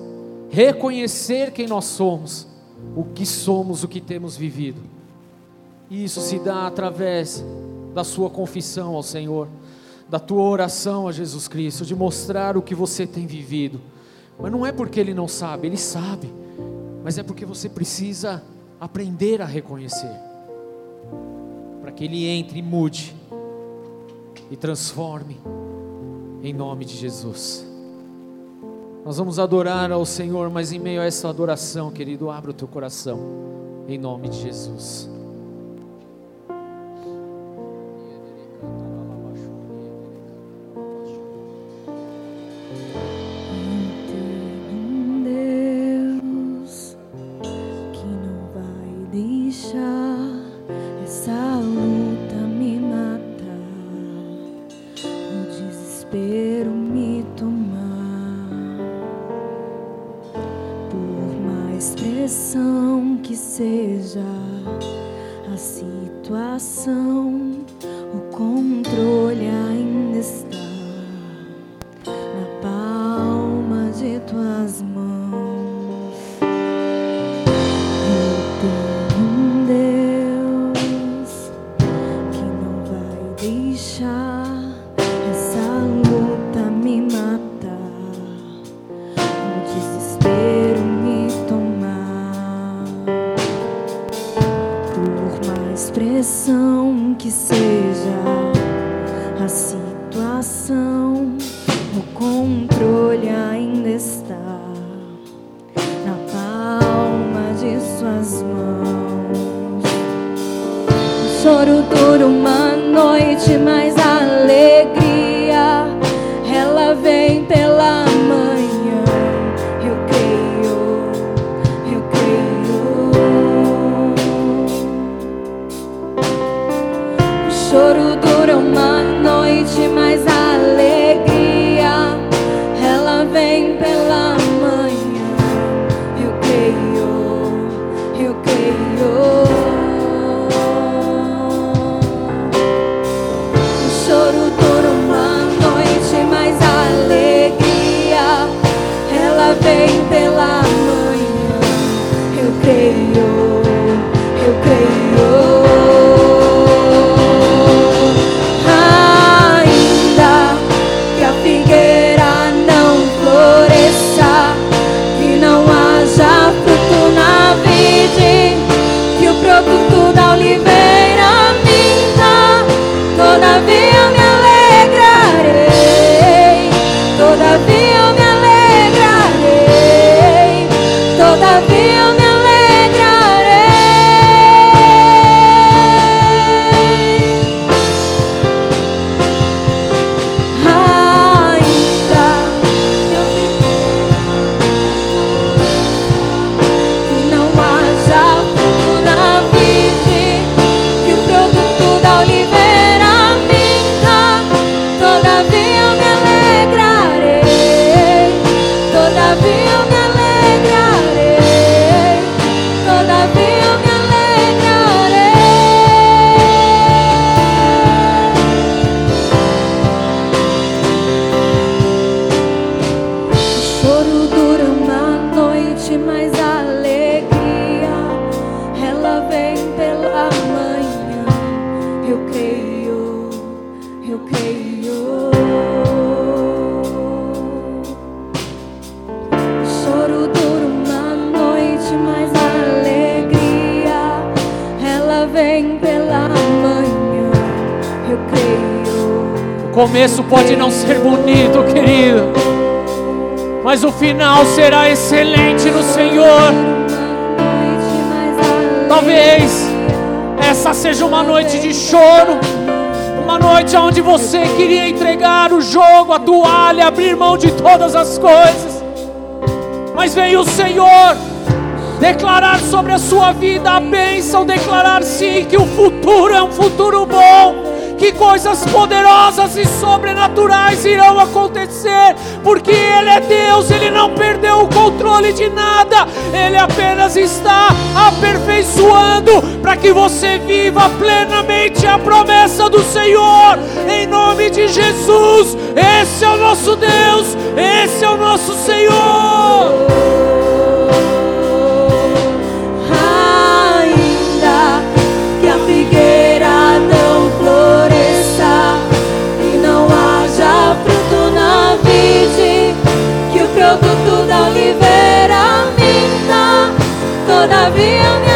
reconhecer quem nós somos, o que somos, o que temos vivido. E isso se dá através da sua confissão ao Senhor, da tua oração a Jesus Cristo, de mostrar o que você tem vivido. Mas não é porque ele não sabe, ele sabe mas é porque você precisa aprender a reconhecer, para que Ele entre e mude e transforme, em nome de Jesus. Nós vamos adorar ao Senhor, mas em meio a essa adoração, querido, abra o teu coração, em nome de Jesus. Desespero me tomar. Por mais pressão que seja a situação, começo pode não ser bonito, querido, mas o final será excelente no Senhor. Talvez essa seja uma noite de choro, uma noite onde você queria entregar o jogo, a toalha, abrir mão de todas as coisas, mas veio o Senhor declarar sobre a sua vida a bênção, declarar sim que o futuro é um futuro bom, que coisas poderosas e sobrenaturais irão acontecer, porque Ele é Deus, Ele não perdeu o controle de nada, Ele apenas está aperfeiçoando para que você viva plenamente a promessa do Senhor, em nome de Jesus. Esse é o nosso Deus, esse é o nosso Senhor. be on the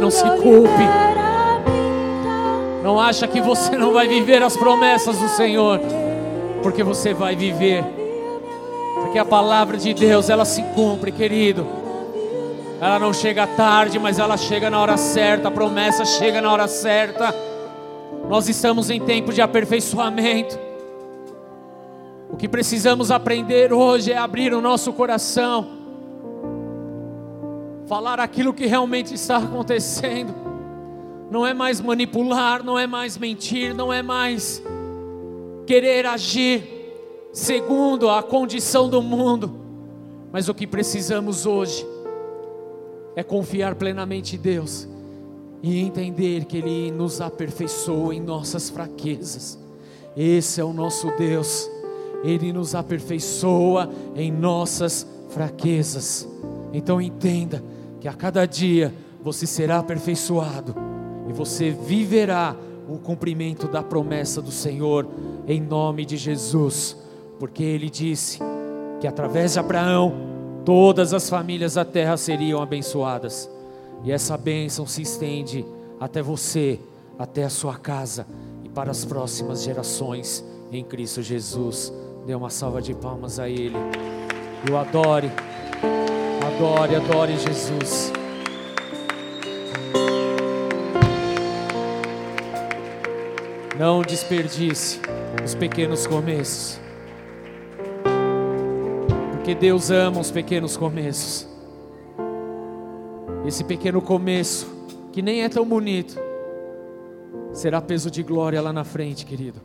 Não se culpe. Não acha que você não vai viver as promessas do Senhor, porque você vai viver. Porque a palavra de Deus, ela se cumpre, querido. Ela não chega tarde, mas ela chega na hora certa. A promessa chega na hora certa. Nós estamos em tempo de aperfeiçoamento. O que precisamos aprender hoje é abrir o nosso coração, falar aquilo que realmente está acontecendo. Não é mais manipular, não é mais mentir, não é mais querer agir segundo a condição do mundo, mas o que precisamos hoje é confiar plenamente em Deus e entender que Ele nos aperfeiçoa em nossas fraquezas. Esse é o nosso Deus, Ele nos aperfeiçoa em nossas fraquezas. Então entenda que a cada dia você será aperfeiçoado e você viverá o cumprimento da promessa do Senhor em nome de Jesus, porque Ele disse que através de Abraão todas as famílias da terra seriam abençoadas. E essa bênção se estende até você, até a sua casa e para as próximas gerações em Cristo Jesus. Dê uma salva de palmas a Ele. E o adore, adore, adore Jesus. Não desperdice os pequenos começos. Porque Deus ama os pequenos começos. Esse pequeno começo, que nem é tão bonito, será peso de glória lá na frente, querido.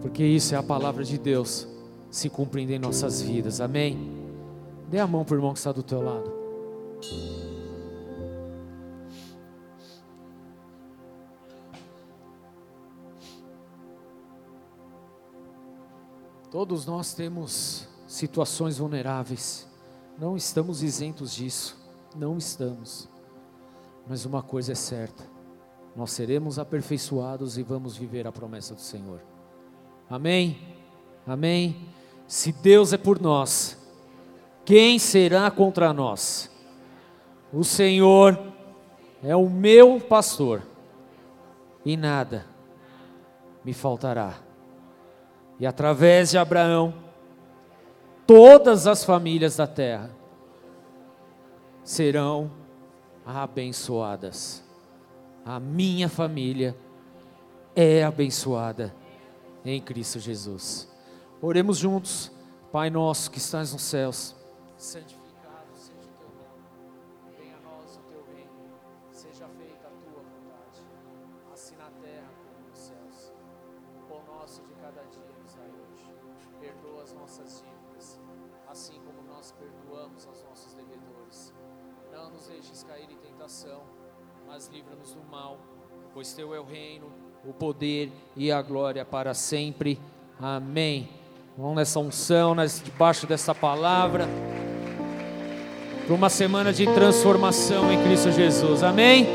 Porque isso é a palavra de Deus se cumprindo em nossas vidas, amém? Dê a mão para o irmão que está do teu lado. Todos nós temos situações vulneráveis, não estamos isentos disso, não estamos. Mas uma coisa é certa: nós seremos aperfeiçoados e vamos viver a promessa do Senhor. Amém? Amém? Se Deus é por nós, quem será contra nós? O Senhor é o meu pastor, e nada me faltará. E através de Abraão, todas as famílias da terra serão abençoadas. A minha família é abençoada em Cristo Jesus. Oremos juntos, Pai nosso que estás nos céus, santificado seja o teu nome, venha a nós o teu reino, seja feita a tua vontade, assim na terra como nos céus. O pão nosso de cada dia nos dai hoje, perdoa as nossas dívidas, assim como nós perdoamos aos nossos devedores. Não nos deixes cair em tentação, mas livra-nos do mal, pois teu é o reino, o poder e a glória para sempre. Amém. Vamos nessa unção, debaixo dessa palavra, para uma semana de transformação em Cristo Jesus. Amém?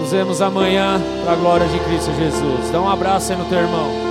Nos vemos amanhã para a glória de Cristo Jesus. Dá um abraço aí no teu irmão.